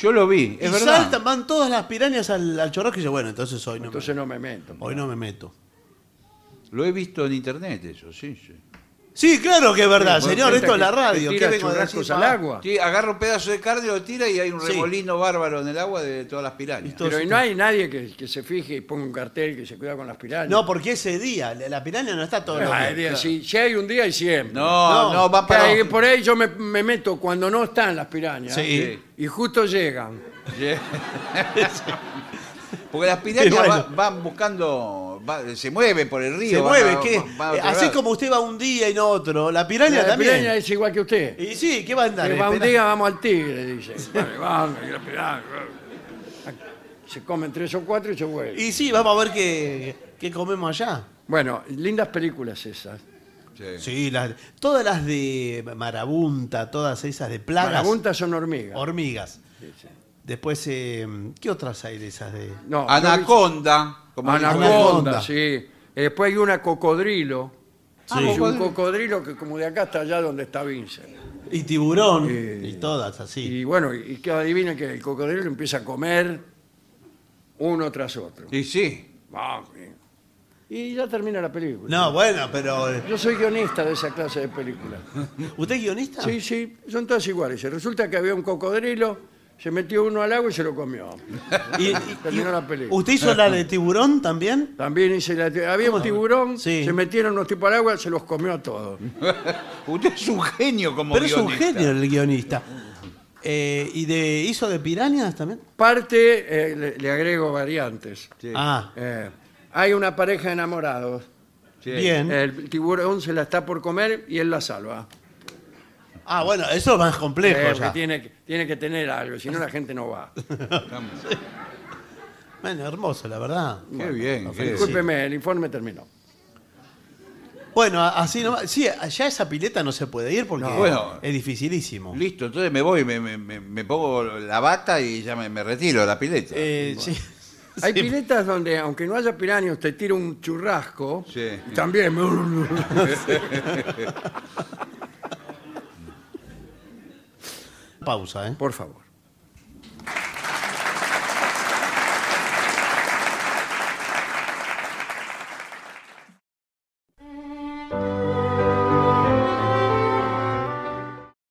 Yo lo vi, es y verdad. saltan, van todas las pirañas al, al churrasco y dice, bueno, entonces hoy no, Entonces me, no me meto. hoy no me meto. Lo he visto en internet, eso, sí, sí. Sí, claro que es verdad, Sí, señor, esto es la radio. que ¿Qué tira vengo a churrascos decir? al Pa- agua. Sí, agarra un pedazo de carne, lo tira y hay un Sí. remolino bárbaro en el agua de todas las pirañas. Esto- Pero y no hay nadie que, que se fije y ponga un cartel que se cuida con las pirañas. No, porque ese día, la la piraña no está todo el Ah, día. día, si, si hay un día y siempre. No, No, no, va Que para hay- por ahí yo me, me meto cuando no están las pirañas Sí. y justo llegan. Porque las pirañas Y bueno. va- van buscando, va- se mueven por el río. Se van mueve, a- ¿qué? van a Eh, otro así lado. como usted va un día y no otro. La piraña la también. piraña es igual que usted. Y sí, ¿qué va a andar? Que va un día vamos al tigre, dice. Vale, vamos, la piraña. Se comen tres o cuatro y se vuelven. Y sí, vamos a ver qué, qué comemos allá. Bueno, lindas películas esas. Sí. Sí, las- todas las de marabunta, todas esas de plagas. Marabuntas son hormigas. Hormigas. Sí, sí. Después, eh, ¿qué otras hay de esas de...? No, Anaconda. Como Anaconda, Anaconda. sí. Eh, Después hay una cocodrilo. Sí. Es un cocodrilo que como de acá hasta allá donde está Vincent. Y tiburón, Eh, y todas así. Y bueno, y que adivinen que el cocodrilo empieza a comer uno tras otro. Y sí. Ah. Y ya termina la película. No, bueno, pero... eh, Yo soy guionista de esa clase de películas. ¿Usted es guionista? Sí, sí, son todas iguales. Resulta que había un cocodrilo, se metió uno al agua y se lo comió. Y, y- Terminó y- la película. ¿Usted hizo la de tiburón también? También hice la... Había un tiburón, Sí. se metieron unos tipos al agua, se los comió a todos. Usted es un genio como Pero es un guionista. genio el guionista. Eh, ¿Y de hizo de pirañas también? Parte, eh, le, le agrego variantes. Sí. Ah, Eh, hay una pareja de enamorados. Sí. bien. El tiburón se la está por comer y él la salva. Ah, bueno, eso es más complejo Eh, ya. tiene, que- tiene que tener algo, si no la gente no va. Bueno, hermoso, la verdad. Qué bien. qué- Discúlpeme, el informe terminó. Bueno, a- así nomás. Sí, ya esa pileta no se puede ir porque No. Bueno. es dificilísimo. Listo, entonces me voy, me, me- me- me pongo la bata y ya me, me retiro de la pileta. Eh, sí. Hay Sí. piletas donde, aunque no haya piranha, usted tira un churrasco. Sí. También. Pausa, ¿eh? Por favor.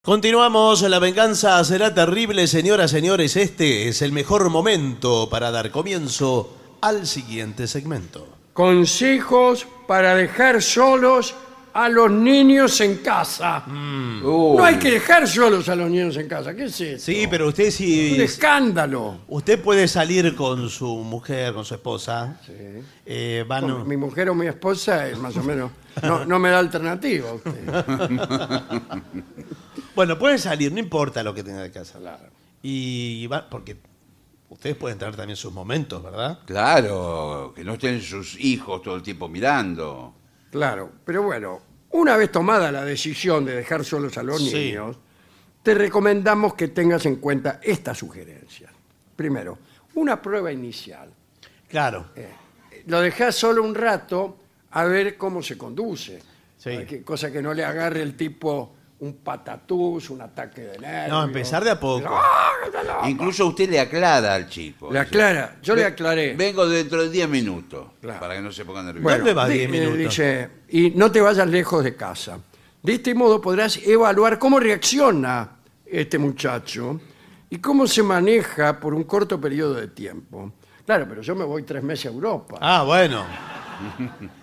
Continuamos, la venganza será terrible, señoras, señores. Este es el mejor momento para dar comienzo al siguiente segmento. Consejos para dejar solos a los niños en casa. Uy. No hay que dejar solos a los niños en casa. ¿Qué es eso? Sí, pero usted Un sí. escándalo. Usted puede salir con su mujer, con su esposa. Eh, van- Con Mi mujer o mi esposa es más o menos. No, no me da alternativa usted. Bueno, puede salir, no importa lo que tenga de casa. Claro. Y va, porque ustedes pueden tener también sus momentos, ¿verdad? Claro, que no estén sus hijos todo el tiempo mirando. Claro, pero bueno, una vez tomada la decisión de dejar solos a los Sí. niños, te recomendamos que tengas en cuenta estas sugerencias. Primero, una prueba inicial. Claro. Eh, lo dejás solo un rato a ver cómo se conduce. Sí. Para que- cosa que no le agarre el tipo un patatús, un ataque de nervios. No, empezar de a poco. Incluso usted le aclara al chico. Le aclara, yo le aclaré. Vengo dentro de 10 minutos. Claro. Para que no se ponga nervioso. Bueno, ¿Dónde va di- 10 eh, minutos? dice, y no te vayas lejos de casa. De este modo podrás evaluar cómo reacciona este muchacho y cómo se maneja por un corto periodo de tiempo. Claro, pero yo me voy tres meses a Europa. Ah, bueno.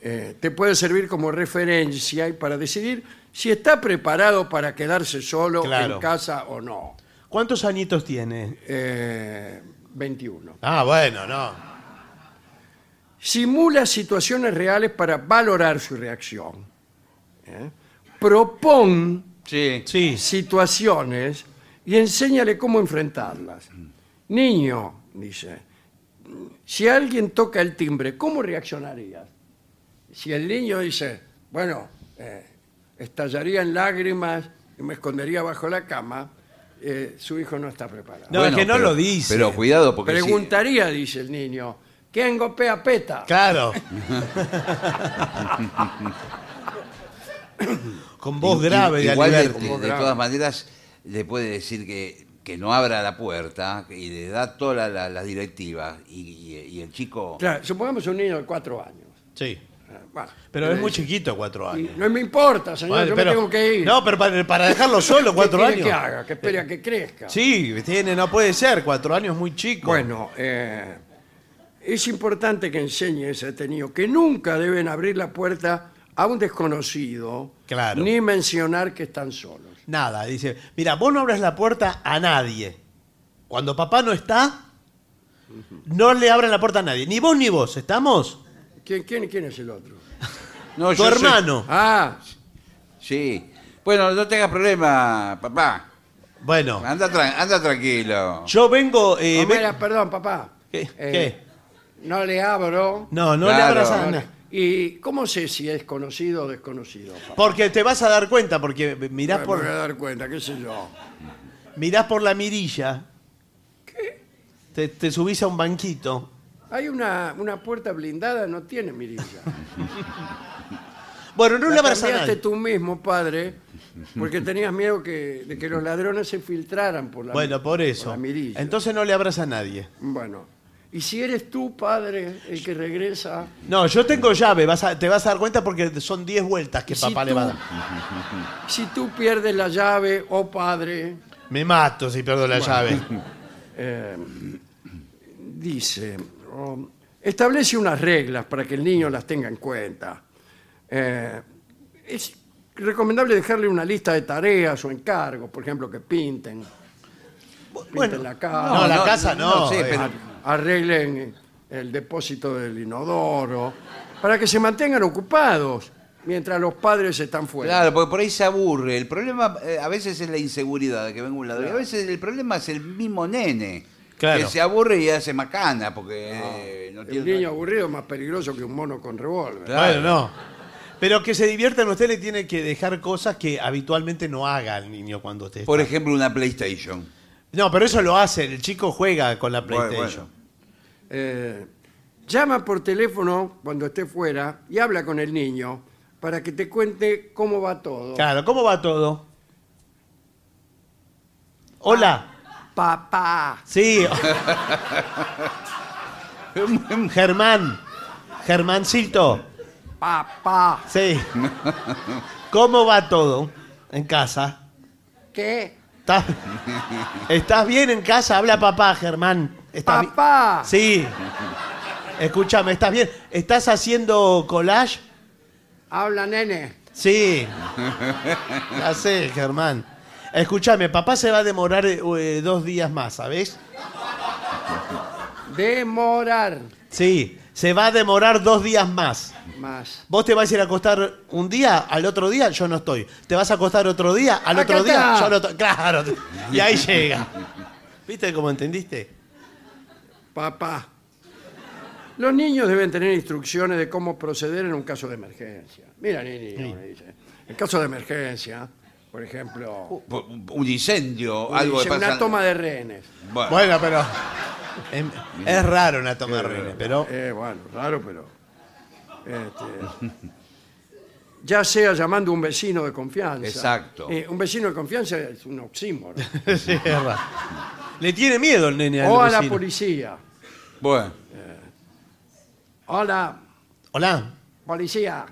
Eh, te puede servir como referencia y para decidir si está preparado para quedarse solo Claro. en casa o no. ¿Cuántos añitos tiene? Eh, 21. Ah, bueno, no. Simula situaciones reales para valorar su reacción. ¿Eh? Propón Sí. Sí. situaciones y enséñale cómo enfrentarlas. Niño, dice, si alguien toca el timbre, ¿cómo reaccionarías? Si el niño dice, bueno, eh, estallaría en lágrimas y me escondería bajo la cama, eh, su hijo no está preparado. No, es que no pero- lo dice. Pero cuidado, porque si- Preguntaría, dice el niño, ¿quién golpea peta? Claro. Con voz grave de Igual de, todas maneras, le puede decir que, que no abra la puerta y le da todas la- la- las directivas. Y, y- y el chico. Claro, supongamos un niño de cuatro años. Sí. Eh, bueno, Pero es muy dice, chiquito, cuatro "Y años. No me importa, señor, yo pero- me tengo que ir. No, pero para, para dejarlo solo, ¿Qué cuatro años. que haga? Que espere a que crezca. Sí, tiene, no puede ser, cuatro años muy chico. Bueno, eh, es importante que enseñes a este niño que nunca deben abrir la puerta a un desconocido, Claro. ni mencionar que están solos. Nada, dice, mira, vos no abras la puerta a nadie. Cuando papá no está, no le abran la puerta a nadie. Ni vos ni vos, ¿estamos? ¿Quién, quién, quién es el otro? No, tu yo soy- hermano. Ah, Sí. Bueno, no tengas problema, papá. Bueno, Anda, anda tranquilo. yo vengo... eh, perdón, papá. ¿Qué? Eh, ¿Qué? No le abro. No, no Claro. le abras a ¿Y cómo sé si es conocido o desconocido? papá? Porque te vas a dar cuenta, porque mirás Me por, voy a dar cuenta, qué sé yo. mirás por la mirilla. Te, te subís a un banquito. Hay una, una puerta blindada, no tiene mirilla. Bueno, no le La abras a cambiaste nadie. tú mismo, padre, porque tenías miedo que, de que los ladrones se filtraran por la Bueno, por eso. la mirilla. Entonces no le abras a nadie. Bueno, y si eres tú, padre, el que regresa, No, yo tengo llave, vas a- te vas a dar cuenta porque son 10 vueltas que Si papá le va a dar. si tú pierdes la llave, oh padre, Me mato si pierdo la llave. eh, dice, oh, establece unas reglas para que el niño las tenga en cuenta. Eh, es recomendable dejarle una lista de tareas o encargos, por ejemplo, que pinten, pinten Bueno, la casa, no, la casa no, sí, eh. pero- arreglen el depósito del inodoro, para que se mantengan ocupados mientras los padres están fuera. Claro, porque por ahí se aburre. El problema eh, a veces es la inseguridad de que venga un ladrón. Y a veces el problema es el mismo nene. Claro. Que se aburre y hace macana porque eh, no El tiene niño aburrido es más peligroso que un mono con revólver. Claro. No. Pero que se diviertan, usted le tiene que dejar cosas que habitualmente no haga al niño cuando usted Por está. ejemplo, una PlayStation. No, pero eso lo hace, el chico juega con la Bueno, PlayStation. bueno. Eh, llama por teléfono cuando esté fuera y habla con el niño para que te cuente cómo va todo. Claro, ¿cómo va todo? Hola. Papá, Sí. Germán. Germancito. papá, Sí. ¿Cómo va todo en casa? ¿qué? ¿Estás, ¿Estás bien en casa? Habla papá, Germán. ¿Estás bi- Papá, Sí. Escúchame, ¿estás bien? ¿Estás haciendo collage? habla nene. Sí. Ya sé, Germán. Escúchame, papá se va a demorar eh, dos días más, ¿sabes? Demorar Sí, se va a demorar dos días más. más. Vos te vas a ir a acostar un día, al otro día yo no estoy. Te vas a acostar otro día, al Acá otro día está. yo no estoy. Claro. Y ahí llega. ¿Viste cómo entendiste? Papá. Los niños deben tener instrucciones de cómo proceder en un caso de emergencia. Mira, niño, dice. En caso de emergencia, por ejemplo, Un incendio, algo dice, que pasa. una toma de rehenes. Bueno, Bueno, pero. em, Es raro una toma de rehenes, pero. Eh, bueno, raro, pero. este, ya sea llamando a un vecino de confianza. Exacto. Eh, un vecino de confianza es un oxímoron. Sí, es raro. Le tiene miedo el nene al o a la vecino. policía. bueno. Hola, Hola. policía.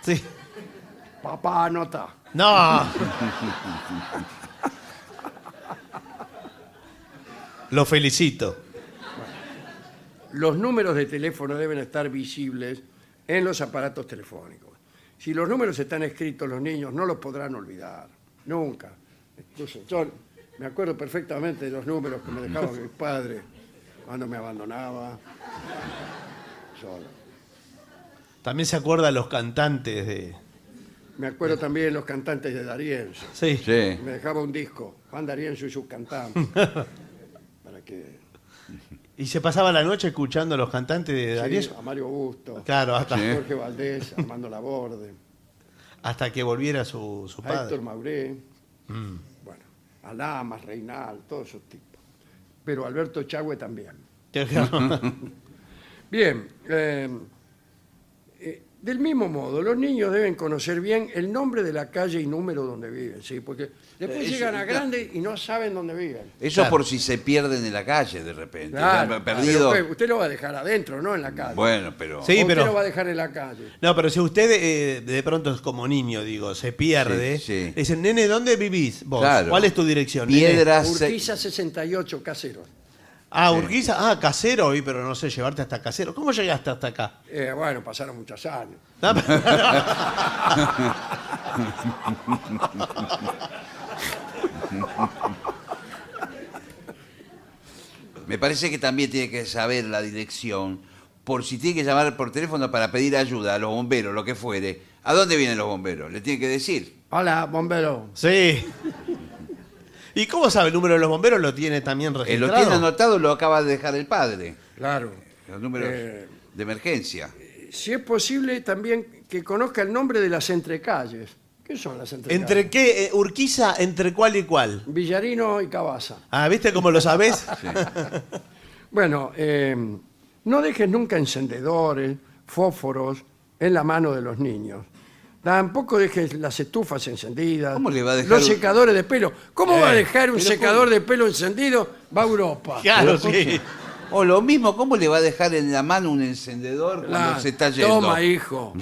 Sí. Papá anota. No. Lo felicito. Los números de teléfono deben estar visibles en los aparatos telefónicos. Si los números están escritos, los niños no los podrán olvidar. Nunca. Incluso yo me acuerdo perfectamente de los números que me dejaban mis padres cuando me abandonaba. Solo. También se acuerda los cantantes de. Me acuerdo también de los cantantes de Darienzo. Sí. Sí. Me dejaba un disco, Juan Darienzo y sus cantantes. para que Y se pasaba la noche escuchando a los cantantes de sí, Darío. a Mario Busto, Claro, hasta, Sí. Jorge Valdés, Armando Laborde, hasta que volviera su, su a padre. Héctor Mauré, bueno, a Lamas, Reinal, todos esos tipos. Pero Alberto Chagüe también. Bien, eh, eh, del mismo modo, los niños deben conocer bien el nombre de la calle y número donde viven, ¿sí? Porque después Eso, llegan a claro. grande y no saben dónde viven. Eso Claro. por si se pierden en la calle de repente. Claro, Ya, perdido. pero usted, usted lo va a dejar adentro, no en la calle. Bueno, pero. Sí. Usted pero- lo va a dejar en la calle. No, pero si usted eh, de pronto es como niño, digo, se pierde, Sí, sí. le dicen, nene, ¿dónde vivís vos? Claro. ¿Cuál es tu dirección? nene?" Piedras. se- Urquiza 68, casero. Ah, Urquiza, ah, casero, y pero no sé, llevarte hasta casero. ¿Cómo llegaste hasta acá? Eh, bueno, pasaron muchos años. Me parece que también tiene que saber la dirección. Por si tiene que llamar por teléfono para pedir ayuda a los bomberos, lo que fuere. ¿A dónde vienen los bomberos? Le tiene que decir. Hola, bombero. Sí. ¿Y cómo sabe el número de los bomberos? Lo tiene también Eh, registrado. lo tiene anotado, lo acaba de dejar el padre. Claro. Los números Eh, de emergencia. Si es posible, también que conozca el nombre de las entrecalles. ¿Qué son las entrecalles? ¿Entre qué? eh, Urquiza, ¿entre cuál y cuál? Villarino y Cabaza. Ah, ¿viste cómo lo sabés? Bueno, eh, no dejes nunca encendedores, fósforos en la mano de los niños. Tampoco dejes las estufas encendidas. ¿Cómo le va a dejar Los un- secadores de pelo. ¿Cómo va a Eh, dejar un pero secador de pelo encendido? Va a Europa. Claro, sí. O lo mismo, ¿cómo le va a dejar en la mano un encendedor cuando se está yendo? Toma, hijo.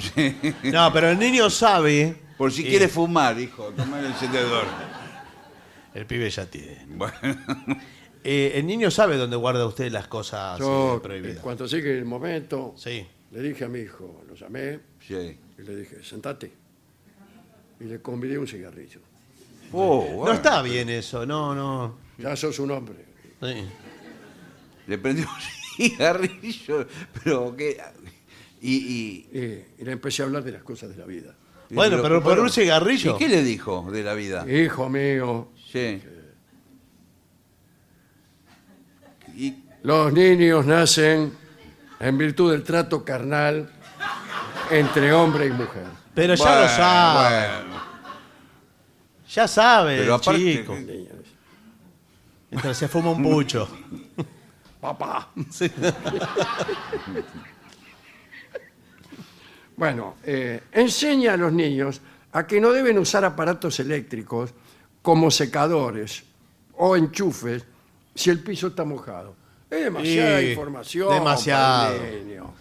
No, pero el niño sabe. Por si Eh, quiere fumar, hijo, toma el encendedor. El pibe ya tiene. Bueno, Eh, el niño sabe dónde guarda usted las cosas Yo, eh, en prohibidas. cuanto llegue el momento, Sí. le dije a mi hijo, lo llamé sí. Y le dije, sentate. y le convidé un cigarrillo. Oh, No está bien eso, no, no. Ya sos un hombre. Sí. Le prendió un cigarrillo, pero que... Y, y- Y, y le empecé a hablar de las cosas de la vida. Bueno, pero por un cigarrillo. ¿Y qué le dijo de la vida? Hijo mío, Sí. Y, los niños nacen en virtud del trato carnal entre hombre y mujer. Pero ya Bueno, lo sabe. bueno. Ya sabe, Pero el aparte chico. Mientras se fuma un pucho. Papá. Sí. Bueno, eh, enseña a los niños a que no deben usar aparatos eléctricos como secadores o enchufes si el piso está mojado. Es demasiada información. demasiado.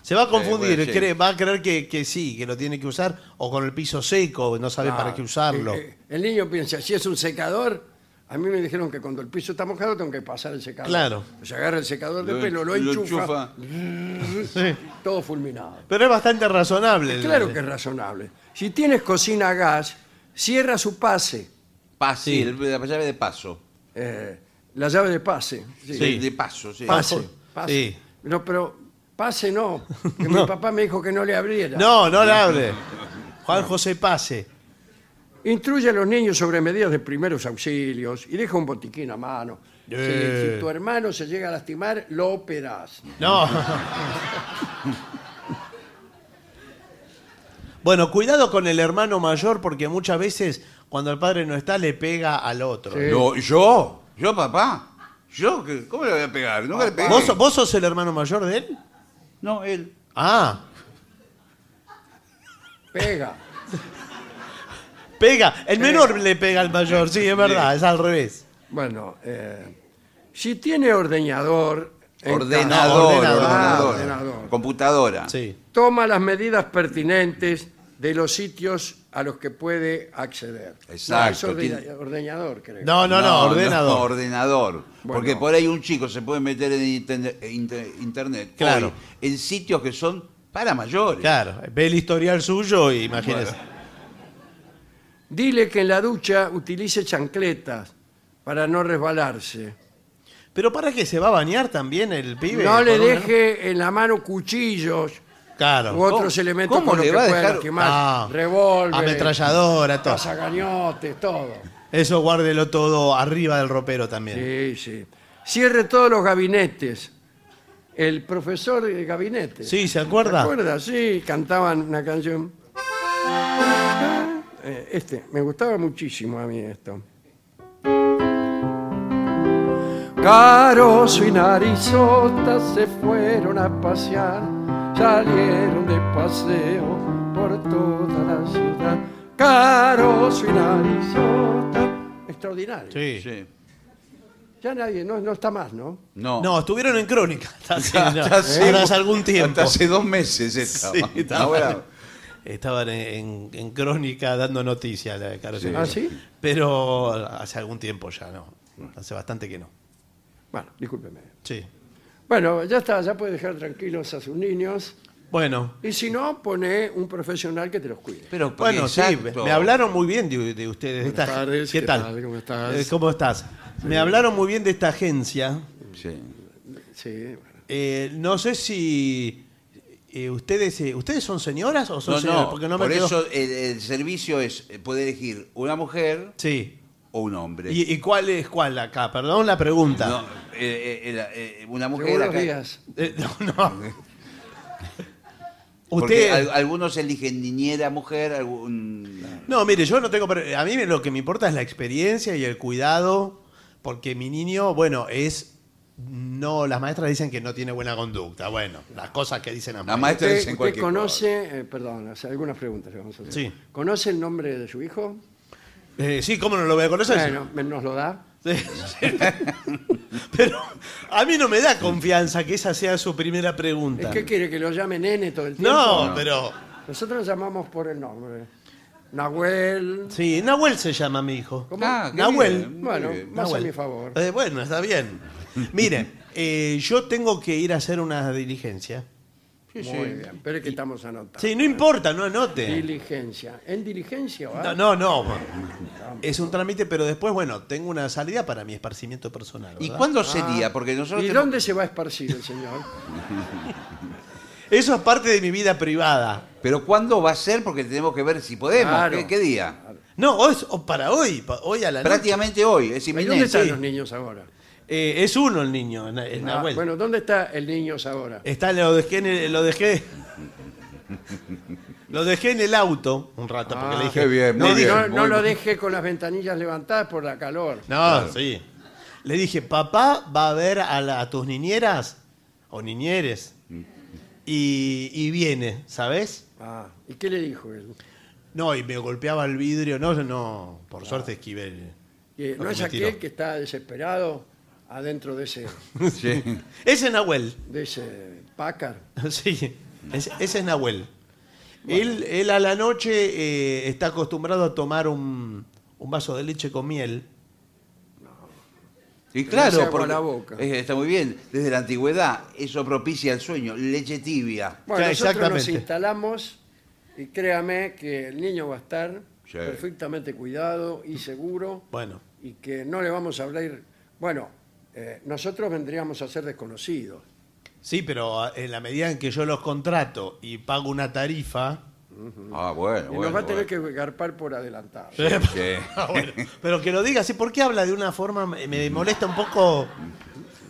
Se va a confundir, bueno, sí. cree- va a creer que, que sí, que lo tiene que usar, o con el piso seco, no sabe para qué usarlo. eh, eh, el niño piensa, si es un secador, a mí me dijeron que cuando el piso está mojado tengo que pasar el secador. Claro. Se agarra el secador de Lo- pelo, lo, lo enchufa, Sí. todo fulminado. Pero es bastante razonable. el- Claro que es razonable. Si tienes cocina a gas, cierra su pase, Pase, Sí. el- la llave de paso. eh, la llave de pase. sí. Sí. De paso, sí. Pase, pase. Sí. No, pero pase no, que mi papá me dijo que no le abriera. No, no le hable. Juan José Pase. Instruye a los niños sobre medidas de primeros auxilios y deja un botiquín a mano. Si- Eh. Si, tu hermano se llega a lastimar, lo operás. No. Bueno, cuidado con el hermano mayor porque muchas veces cuando el padre no está le pega al otro. Sí. No, ¿Yo? ¿Yo, papá? ¿Yo? ¿Qué- ¿Cómo le voy a pegar? Nunca le pegué. ¿Vos, so- vos sos el hermano mayor de él? No, él. Ah, Pega. pega. El menor le pega al mayor, sí, es verdad, es al revés. Bueno, eh, si tiene ordeñador, en Ordenador, ordenador. Ah, ordenador. ordenador. Computadora. Sí. toma las medidas pertinentes de los sitios a los que puede acceder. Exacto, No, es ordena- tiene- ordeñador, creo. No, no, no, ordenador. ordenador. Bueno. Porque por ahí un chico se puede meter en interne- inter- internet Claro. hoy en sitios que son para mayores. Claro, ve el historial suyo y imagínese. Dile que en la ducha utilice chancletas para no resbalarse. Pero ¿para qué se va a bañar también el pibe? No le una- deje en la mano cuchillos Claro. u otros ¿Cómo- elementos cómo con los le que va a pueda dejar- lastimar. Ah, Revólver, ametralladora, todo. cazacañotes, todo. Eso guárdelo todo arriba del ropero también. Sí, sí. Cierre todos los gabinetes. El profesor de gabinete. Sí, ¿se acuerda? ¿Se acuerda? Sí, cantaban una canción. Eh, Este, me gustaba muchísimo a mí esto. Caroso y Narizota se fueron a pasear, salieron de paseo por toda la ciudad. Caroso y Narizota. Extraordinario. Sí. Sí. Ya nadie, no, no está más, ¿no? No. No, estuvieron en crónica. Hasta hace, Hasta no, hace- ahora hace algún tiempo. Hasta hace dos meses estaba. Sí, estaban, bueno. estaban en, en- en crónica dando noticias. la de Carlos Sí. ¿Ah, sí? Pero hace algún tiempo ya, no. Hace bastante que no. Bueno, discúlpeme. Sí. Bueno, ya está, ya puede dejar tranquilos a sus niños. Bueno, Y si no, pone un profesional que te los cuide. Pero bueno, sí, exacto. me hablaron muy bien de, de ustedes. de Buenas esta- tardes, ¿Qué ¿qué tal? ¿Cómo estás? Eh, ¿Cómo estás? Me hablaron muy bien de esta agencia. Sí. Sí, bueno. Eh, no sé si eh, ustedes eh, ustedes son señoras o son No, señoras, no, porque no me por quedó- eso el, el servicio es eh, puede elegir una mujer Sí. O un hombre. ¿Y, y cuál es cuál acá? Perdón la pregunta. No, eh, eh, eh, una mujer acá- días. Eh, no, no. Porque Usted al- algunos eligen niñera mujer, algún No, mire, yo no tengo pre- a mí lo que me importa es la experiencia y el cuidado porque mi niño, bueno, es no las maestras dicen que no tiene buena conducta. Bueno, las cosas que dicen las La maestras. maestra ¿Usted, dicen usted cualquier conoce, eh, perdón, algunas preguntas le vamos a hacer. Sí. ¿Conoce el nombre de su hijo? Eh, sí, ¿cómo no lo voy a conocer? Bueno, nos lo da. Sí, sí. Pero a mí no me da confianza que esa sea su primera pregunta. ¿Qué quiere que lo llame nene todo el tiempo? No, pero. Nosotros lo llamamos por el nombre. Nahuel. Sí, Nahuel se llama mi hijo. ¿Cómo? Ah, qué Nahuel. bien, muy Bueno, bien. más Nahuel. a mi favor. Eh, bueno, está bien. Mire, eh, yo tengo que ir a hacer una diligencia. Muy bien, pero es que estamos anotando. Sí, no importa, no anote. Diligencia. ¿En diligencia va? No, no, no. Es un trámite, pero después, bueno, tengo una salida para mi esparcimiento personal. ¿Y ¿verdad? cuándo sería? Porque nosotros ¿Y tenemos- dónde se va a esparcir el señor? Eso es parte de mi vida privada. Pero ¿cuándo va a ser? Porque tenemos que ver si podemos. Claro. ¿Qué, qué día? No, hoy, es- o para hoy, pa- hoy a la noche. Prácticamente hoy, es ¿Y dónde inminente. están sí. los niños ahora? Eh, es uno el niño, el el Ah, Nahuel. bueno, ¿dónde está el niño ahora? Está, lo dejé en el, lo dejé. Lo dejé en el auto un rato porque Ah, le dije. qué bien, no, muy dije- bien. no, no muy lo deje con las ventanillas levantadas por la calor. No, sí. Le dije, papá va a ver a, la- a tus niñeras o niñeres y, y viene, ¿sabes? Ah, ¿y qué le dijo él? No, y me golpeaba el vidrio. No, no, por suerte esquivé. el- Que lo ¿No que es me aquel tiró. que está desesperado adentro de ese, Sí. Ese es Nahuel. de ese Packard? Sí, ese, ese es Nahuel. Él, él a la noche eh, está acostumbrado a tomar un, un vaso de leche con miel. Y hace claro, agua porque la boca. eh, está muy bien. Desde la antigüedad eso propicia el sueño. Leche tibia. Bueno, Ya, nosotros nos exactamente. instalamos y créame que el niño va a estar Sí. perfectamente cuidado y seguro Bueno, y que no le vamos a hablar. Bueno, eh, nosotros vendríamos a ser desconocidos. sí, pero ah, en la medida en que yo los contrato y pago una tarifa. Ah, bueno. Y bueno, nos va a tener bueno. que garpar por adelantado. Sí. Ah, bueno, pero que lo diga así, ¿por qué habla de una forma? Me molesta un poco.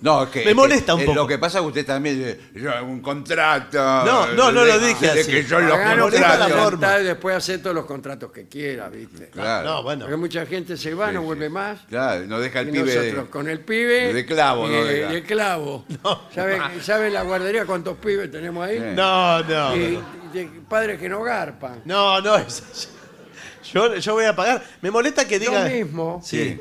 No, es que, Me es molesta un eh, poco. Lo que pasa es que usted también dice, yo hago un contrato. No, no, no lo dije de así. que yo lo por la contrato. forma. y después hacer todos los contratos que quiera, ¿viste? Claro. No, bueno. Porque mucha gente se va, Sí, no sí. vuelve más. Claro, no deja el Y pibe nosotros de- con el pibe. de clavo, y, no deja. de clavo. ¿Sabe, sabe la guardería cuántos pibes tenemos ahí? Sí. No, no. Y, no. y de padres que no garpan. No, no, es- yo, yo voy a pagar. Me molesta que diga. Lo mismo. Sí.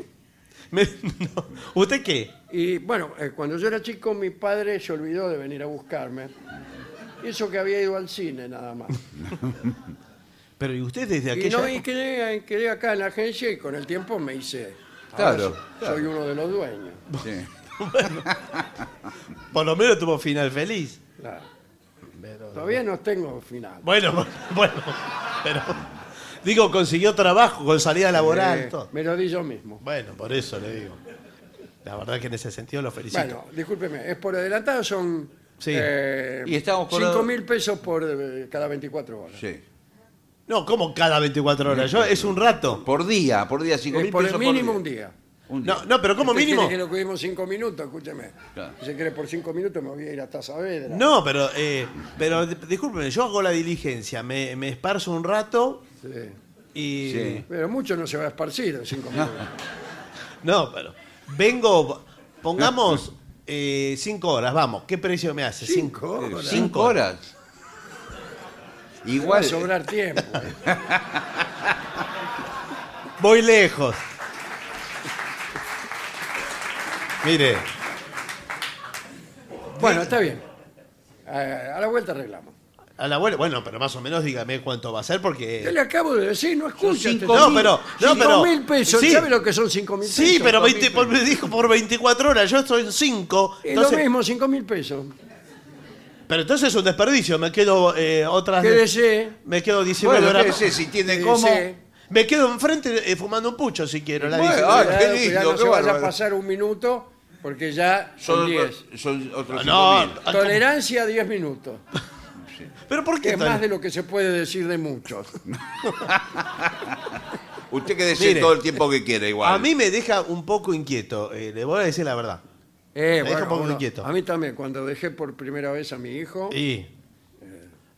Me- no. ¿Usted qué? Y bueno, eh, cuando yo era chico, mi padre se olvidó de venir a buscarme. Y eso que había ido al cine nada más. Pero ¿y usted desde Y, aquella no, y época? quedé, quedé acá en la agencia y con el tiempo me hice. Claro, Soy uno de los dueños. Sí. Por lo menos tuvo final feliz. Claro. Todavía no tengo final. Bueno, bueno, pero digo, consiguió trabajo con salida laboral. Eh, todo. me lo di yo mismo. Bueno, por eso le digo. La verdad que en ese sentido lo felicito. Bueno, discúlpeme, es por adelantado, son Sí. eh, Y estamos por- 5 mil pesos por eh, cada 24 horas. Sí. No, como cada 24 horas. Yo, es un rato. Por día, por día, cinco Es mil por el pesos mínimo por un día. Un día. No, no, pero como ¿Usted mínimo. que lo cuidemos 5 minutos? Escúcheme. Claro. Si se quiere por 5 minutos me voy a ir hasta Saavedra. No, pero, eh, pero discúlpeme, yo hago la diligencia, me, me esparzo un rato Sí. y. Sí. Pero mucho no se va a esparcir en 5 minutos. No, pero vengo, pongamos eh, cinco horas, vamos, ¿qué precio me hace? Cinco Cinco- horas. ¿Cinco horas? Va Igual. a sobrar tiempo. Voy lejos. Mire, Bueno, está bien. Eh, a la vuelta arreglamos. A la vuelta, bueno, pero más o menos dígame cuánto va a ser Yo porque. le acabo de decir, no escucha. cinco No, pero- no, 5 pero- mil pesos. sí. ¿Sabe lo que son 5 mil pesos? Sí, pero Dos mil 20 por- me pesos. dijo por 24 horas, yo estoy en 5. Es lo mismo, 5 mil pesos. Pero entonces es un desperdicio, me quedo eh, otras. Quédese. Me quedo 19 Bueno, horas. quédese, si tiene cómo. Me quedo enfrente eh, fumando un pucho si quiero. La Bueno, ah, Cuidado, qué cuidado, lindo, no qué se vaya a pasar un minuto porque ya son Son, 10. son otros No, cinco mil. ah, Tolerancia 10 minutos. Pero ¿por Que qué es más de lo que se puede decir de muchos. Usted quédese Mire, todo el tiempo que quiera, igual. A mí me deja un poco inquieto, eh, le voy a decir la verdad. Eh, Me deja un poco inquieto. A mí también, cuando dejé por primera vez a mi hijo, Y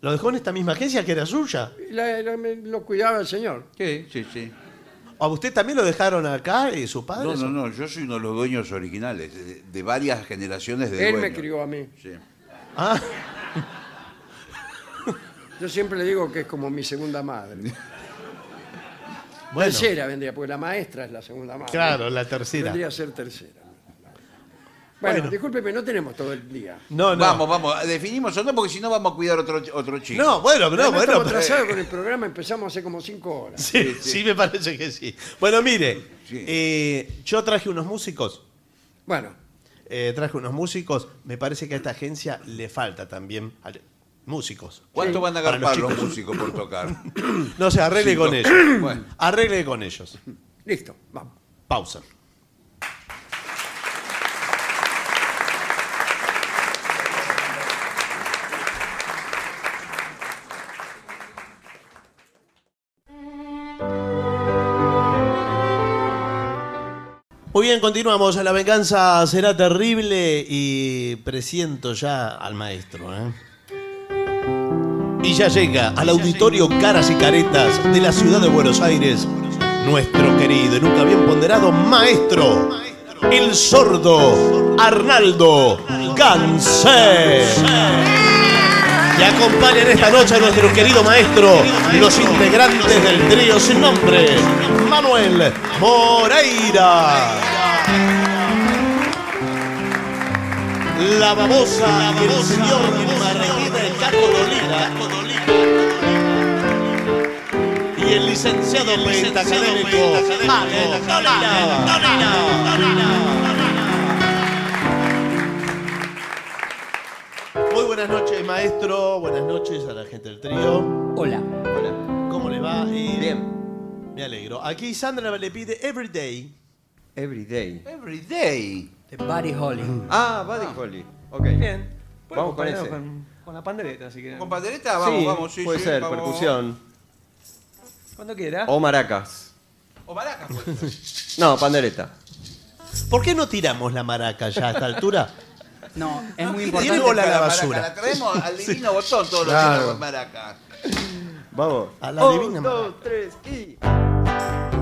lo dejó en esta misma agencia que era suya. la- la- me- lo cuidaba el señor. Sí, sí, sí. ¿A usted también lo dejaron acá, eh, su padre? No, no, no, yo soy uno de los dueños originales, de, de varias generaciones de Él me dueños. crió a mí. Sí. Ah, Yo siempre le digo que es como mi segunda madre. bueno, Tercera vendría, porque la maestra es la segunda madre. claro, la tercera. Vendría a ser tercera. Bueno, Bueno. discúlpeme, no tenemos todo el día. No, no. Vamos, vamos, definimos o no, porque si no vamos a cuidar otro, otro chico. No, bueno, no, Además, bueno. estamos pero- atrasados con el programa, empezamos hace como cinco horas. Sí, sí, me parece que sí. Bueno, mire, Sí. eh, yo traje unos músicos. Bueno, eh, traje unos músicos. Me parece que a esta agencia le falta también. al- músicos. ¿Cuánto van a Para los los, chicos. músicos por tocar? No se arregle Cinco. con ellos. Bueno. Arregle con ellos. Listo, vamos. Pausa. Muy bien, continuamos. La venganza será terrible y presiento ya al maestro. ¿eh? Y ya llega al auditorio Caras y Caretas de la ciudad de Buenos Aires nuestro querido y nunca bien ponderado maestro, el sordo Arnaldo Gansé. Y acompañan esta noche a nuestro querido maestro, los integrantes del trío sin nombre, Manuel Moreira. La babosa y el señor Licenciado Paco Dolina. Muy buenas noches, maestro. Buenas noches a la gente del trío. Hola. ¿Cómo le va? Y Bien. Me alegro. Aquí Sandra le pide Everyday. Every day. Every day. De Buddy Holly. Ah, Buddy Holly. Ok. Bien. Vamos con ese. Con, con la pandereta, así que. ¿Con pandereta? Vamos, sí, vamos, sí, puede sí, ser, vamos. percusión. Cuando quiera. O maracas. O maracas. No, pandereta. ¿Por qué no tiramos la maraca ya a esta altura? No, es muy Tiene importante. bola a la maraca, basura. La traemos al divino botón todos los días con maracas. Vamos. A la divina Un, maraca. dos, tres y.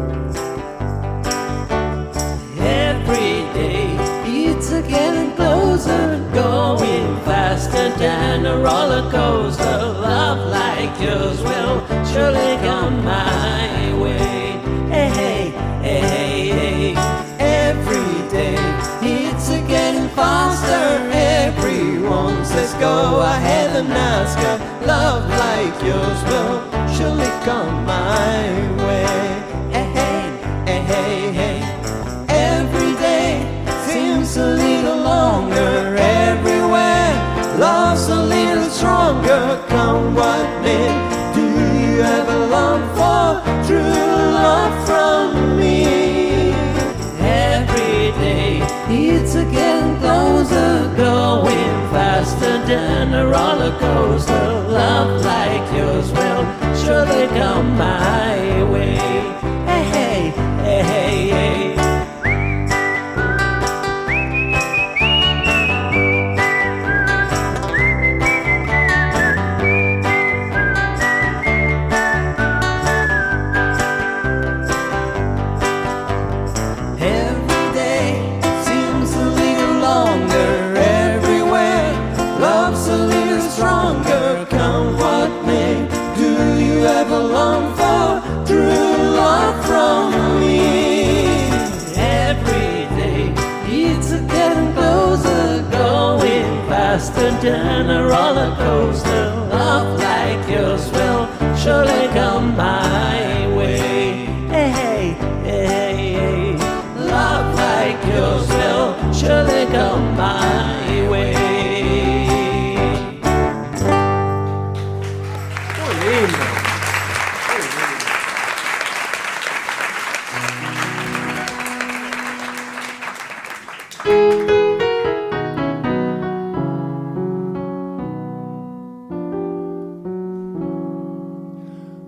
getting closer, going faster than a roller coaster. Love like yours will surely come my way. Hey, hey, hey, hey, hey. Every day it's getting faster. Everyone says go ahead and ask her. Love like yours will surely come my way. Hey, hey, hey, hey, seems a little longer everywhere. Love's a little stronger. Come what may. Do you ever long for true love from me? Every day it's again closer, going faster than a roller coaster. Love like yours will surely come my way. Roller coaster. Love like yours will surely come my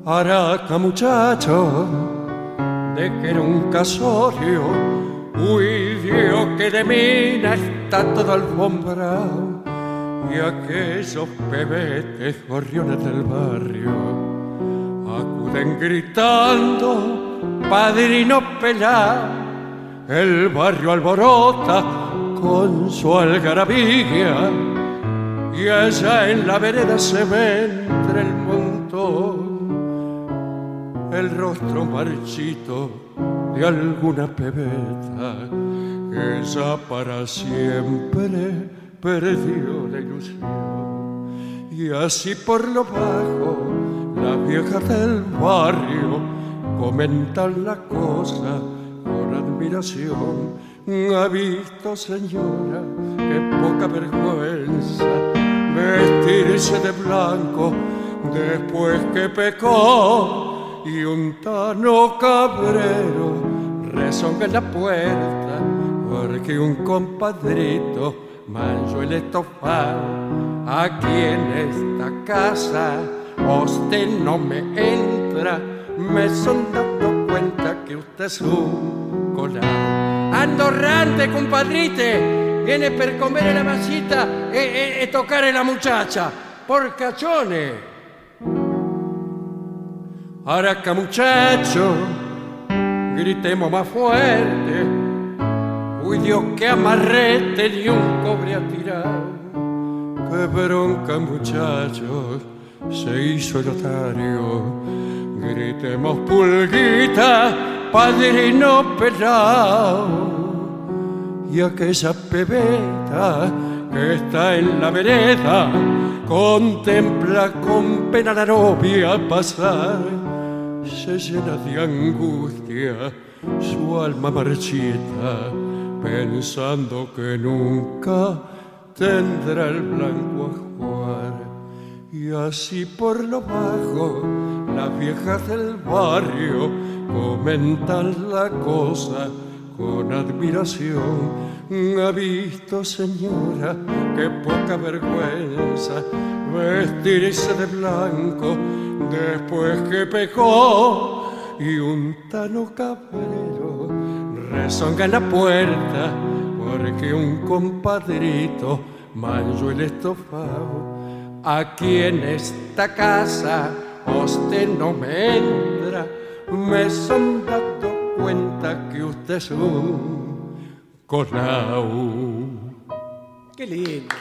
Araca muchacho, de que era un casorio, huidió que de mina está todo alfombrado, y aquellos pebetes gorriones del barrio acuden gritando, padrino pelá, el barrio alborota con su algarabía, y allá en la vereda se ve entre el montón el rostro marchito de alguna pebeta que ya para siempre perdió la ilusión. Y así por lo bajo, las viejas del barrio comentan la cosa con admiración. Ha visto, señora, qué poca vergüenza vestirse de blanco después que pecó y un tano cabrero rezonga en la puerta porque un compadrito manchó el estofado aquí en esta casa. Usted no me entra me son dando cuenta que usted es un colado. Andorrante compadrite viene per comer la masita e, e, e toccare la muchacha porcachone Araca muchacho, gritemos más fuerte. Uy Dios, qué amarrete ni un cobre ha tirado. Qué bronca muchachos, se hizo el otario. Gritemos pulguita, padrino pelao. Y aquella pebeta que está en la vereda contempla con pena la novia pasar. Se llena de angustia su alma marchita, pensando que nunca tendrá el blanco a. Y así por lo bajo, las viejas del barrio comentan la cosa con admiración. Ha visto, señora, qué poca vergüenza vestirse de blanco después que pecó y un tano cabrero rezonga en la puerta porque un compadrito manchó el estofado. Aquí en esta casa usted no me entra, me son dando cuenta que usted es un colao. Qué lindo.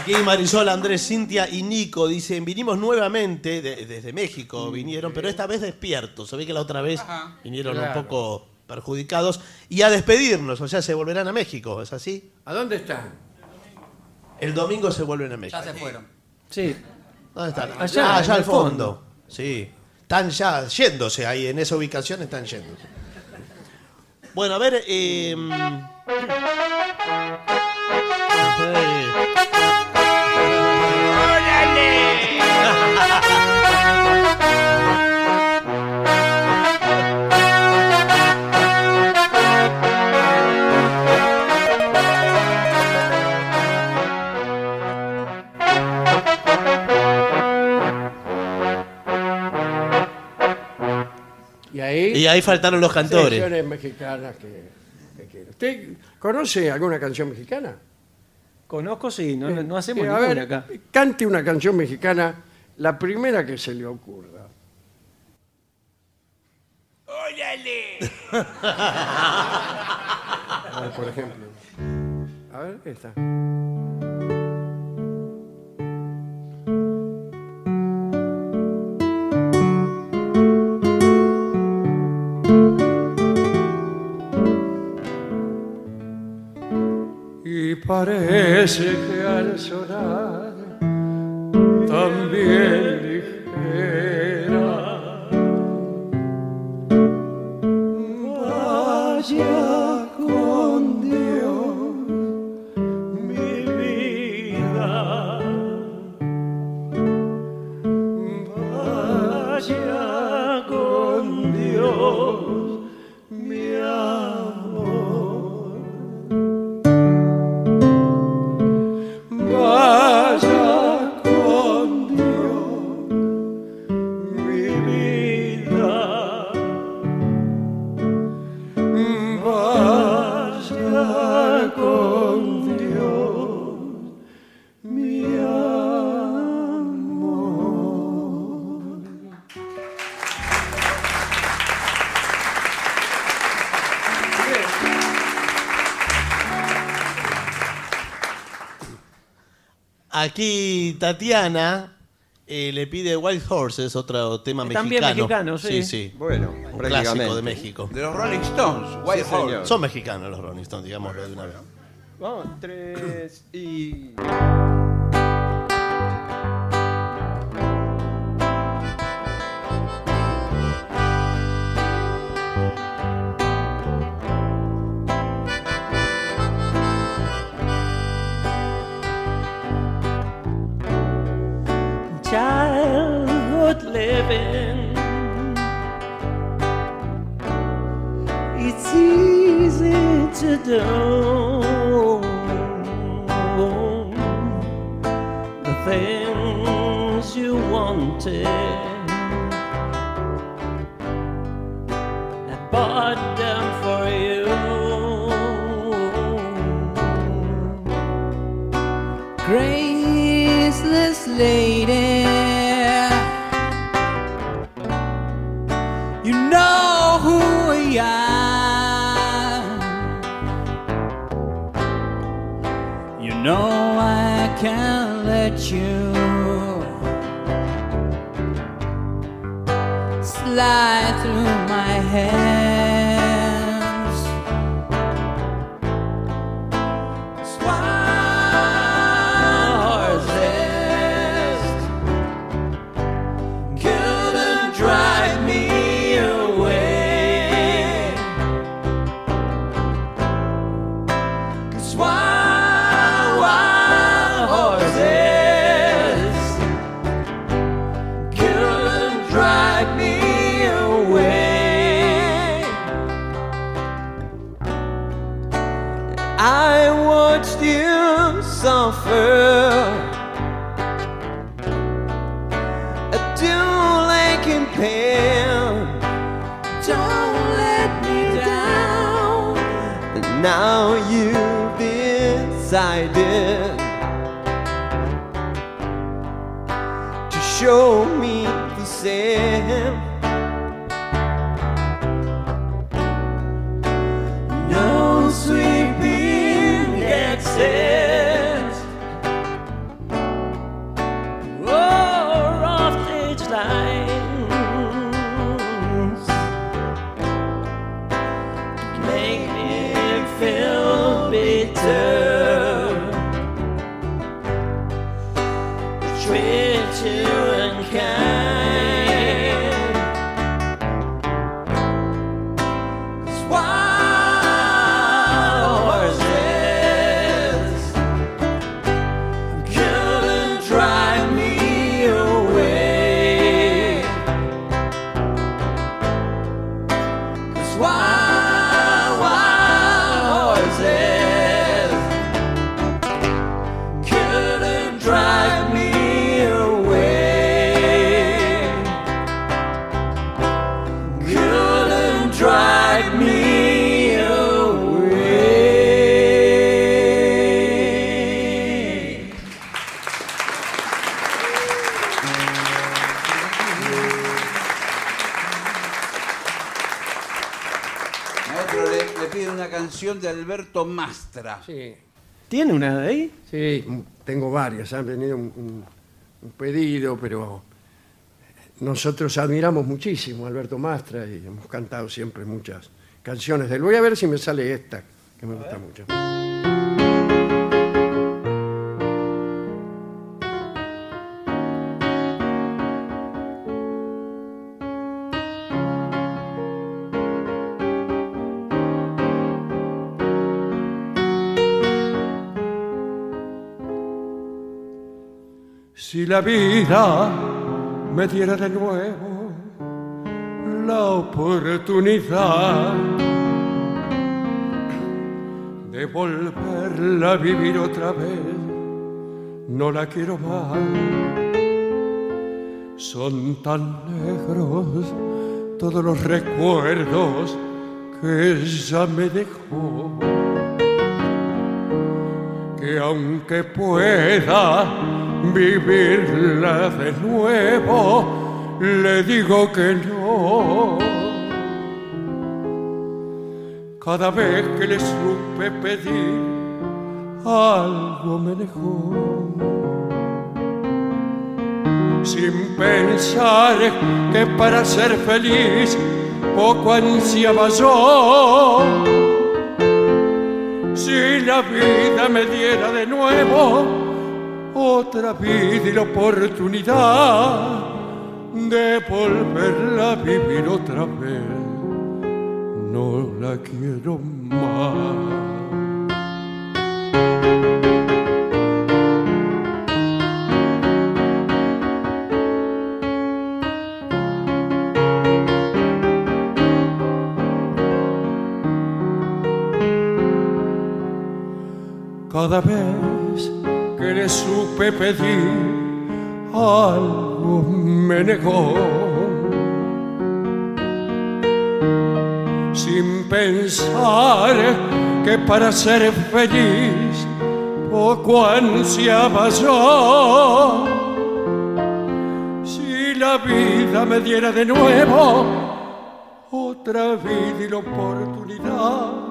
Aquí Marisol, Andrés, Cintia y Nico dicen, vinimos nuevamente, de- desde México vinieron, pero esta vez despiertos. Se ve que la otra vez vinieron Claro. un poco perjudicados. Y a despedirnos, o sea, se volverán a México, ¿es así? ¿A dónde están? El domingo se vuelven a México. Ya se fueron. Sí. ¿Dónde están? Allá, ah, allá al fondo. fondo. Sí. Están ya yéndose ahí, en esa ubicación están yéndose. Bueno, a ver. eh, Y ahí, faltaron los cantores. secciones mexicanas que, que quiero. ¿Usted conoce alguna canción mexicana? Conozco, sí, no, no hacemos Eh, a ninguna ver, acá. cante una canción mexicana, la primera que se le ocurra. ¡Órale! por ejemplo. A ver, esta. Y parece que al sonar también Aquí Tatiana eh, le pide Wild Horses, otro tema También mexicano. mexicano, sí. Sí, sí. Bueno, Un clásico de México. De los Rolling Stones, White Sí, Horse. señor. Son mexicanos los Rolling Stones, digámoslo de una vez. Vamos, tres y... easy to do the things you wanted. You sí, tengo varias. Han venido un, un- un pedido, pero nosotros admiramos muchísimo a Alberto Mastra y hemos cantado siempre muchas canciones de él. Voy a ver si me sale esta, que me gusta mucho. La vida me diera de nuevo la oportunidad de volverla a vivir otra vez, no la quiero más. Son tan negros todos los recuerdos que ella me dejó que aunque pueda vivirla de nuevo, le digo que no. Cada vez que le supe pedir, algo me dejó. Sin pensar que para ser feliz poco ansiaba yo. Si la vida me diera de nuevo otra vida y la oportunidad de volverla a vivir otra vez. No la quiero más. Cada vez supe pedir algo me negó. Sin pensar que para ser feliz poco ansiaba yo. Si la vida me diera de nuevo otra vida y la oportunidad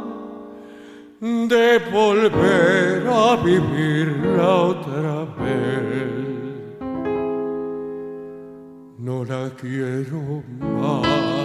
de volver a vivirla otra vez. No la quiero más.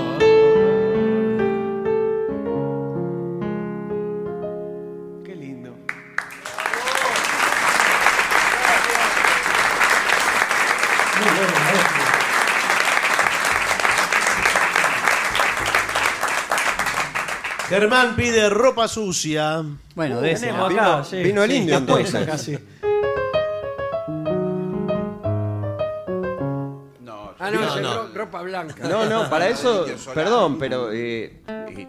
Germán pide ropa sucia. Bueno, de ese. tenemos Vino, acá, sí. vino el Sí, indio entonces. casi. No, Ah, no, No, es no. ro- ropa blanca. No, no, para eso, perdón, pero eh, eh,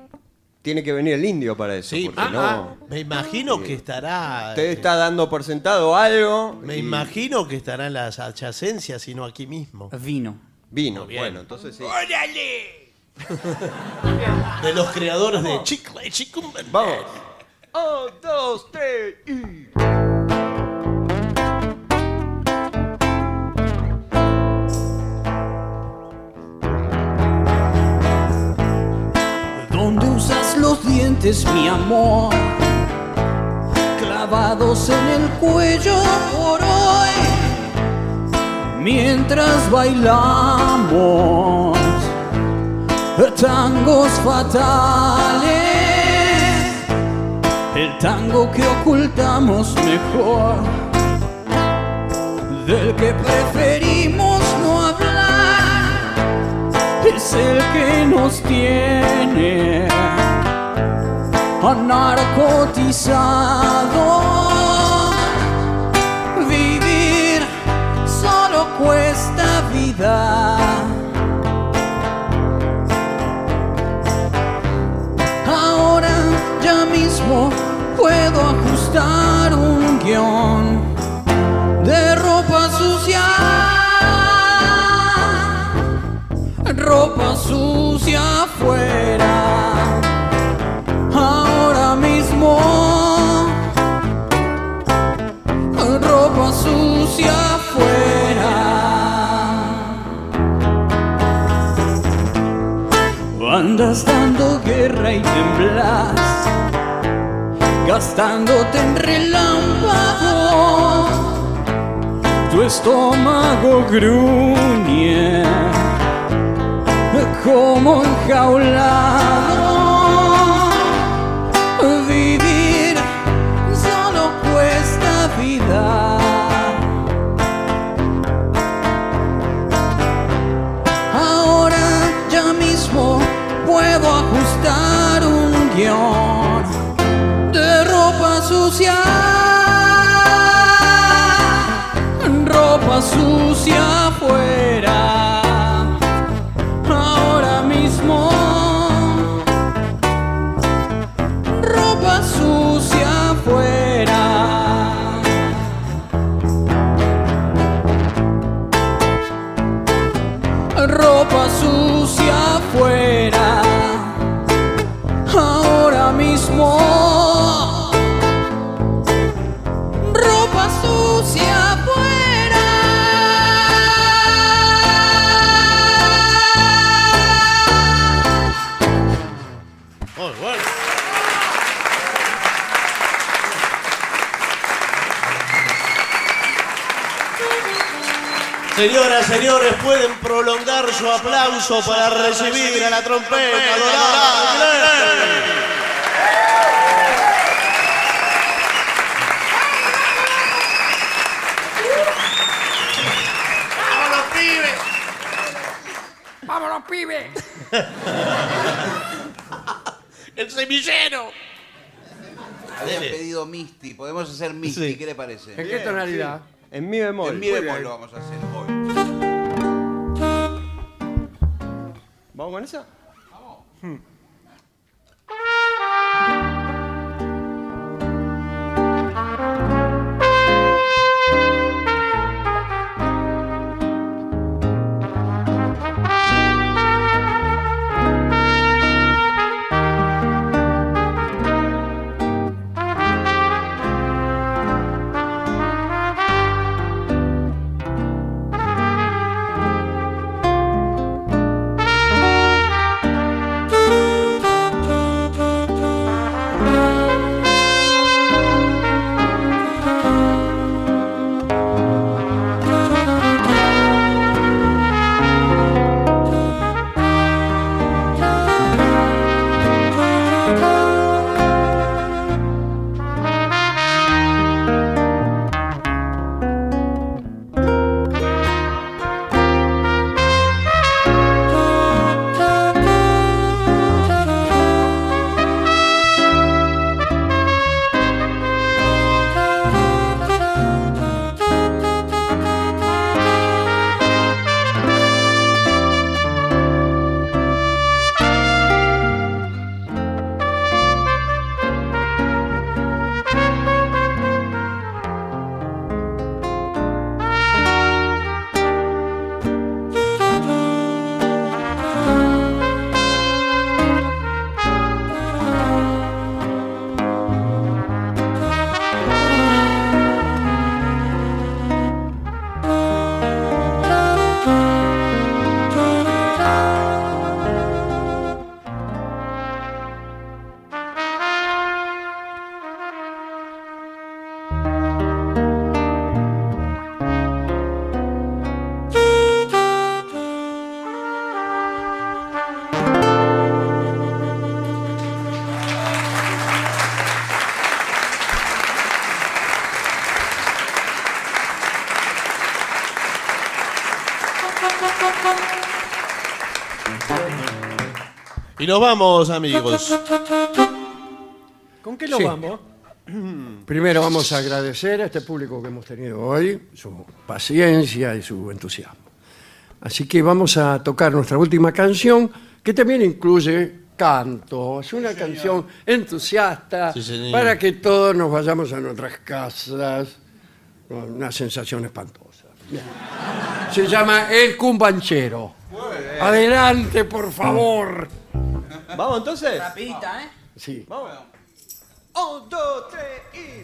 tiene que venir el indio para eso. Sí, porque ah, no, ah, me imagino que estará. Usted está dando por sentado algo. Me y imagino que estará en las adyacencias, sino aquí mismo. Vino. Vino, bueno, entonces sí. De los creadores de Chicle Chicumben. Vamos. Un, dos, tres y. ¿Dónde usas los dientes, mi amor? Clavados en el cuello por hoy. Mientras bailamos tangos fatales. El tango que ocultamos mejor. Del que preferimos no hablar es el que nos tiene narcotizado. Vivir solo cuesta vida. Puedo ajustar un guion de ropa sucia ropa sucia afuera. Ahora mismo, ropa sucia afuera. Andas dando guerra y temblas, gastándote en relámpagos. Tu estómago gruñe como enjaulado. Sucia señores, pueden prolongar su aplauso para recibir a la trompeta dorada. ¡Vámonos, pibes! ¡Vámonos, pibe! ¡El semillero! Había pedido Misty. Podemos hacer Misty. Sí. ¿Qué le parece? ¿En qué tonalidad? En mi bemol. En mi Muy bemol bien. lo vamos a hacer ¿Vamos con esa? Vamos. Y nos vamos, amigos. ¿Con qué nos Sí. vamos? Primero vamos a agradecer a este público que hemos tenido hoy, su paciencia y su entusiasmo. Así que vamos a tocar nuestra última canción, que también incluye canto. Es una canción entusiasta Sí, señor. para que todos nos vayamos a nuestras casas con una sensación espantosa. Bien. Se llama El Cumbanchero. Adelante, por favor. ¿Vamos entonces? Rapidita, ¿eh? Sí. Vamos. Un, dos, tres y...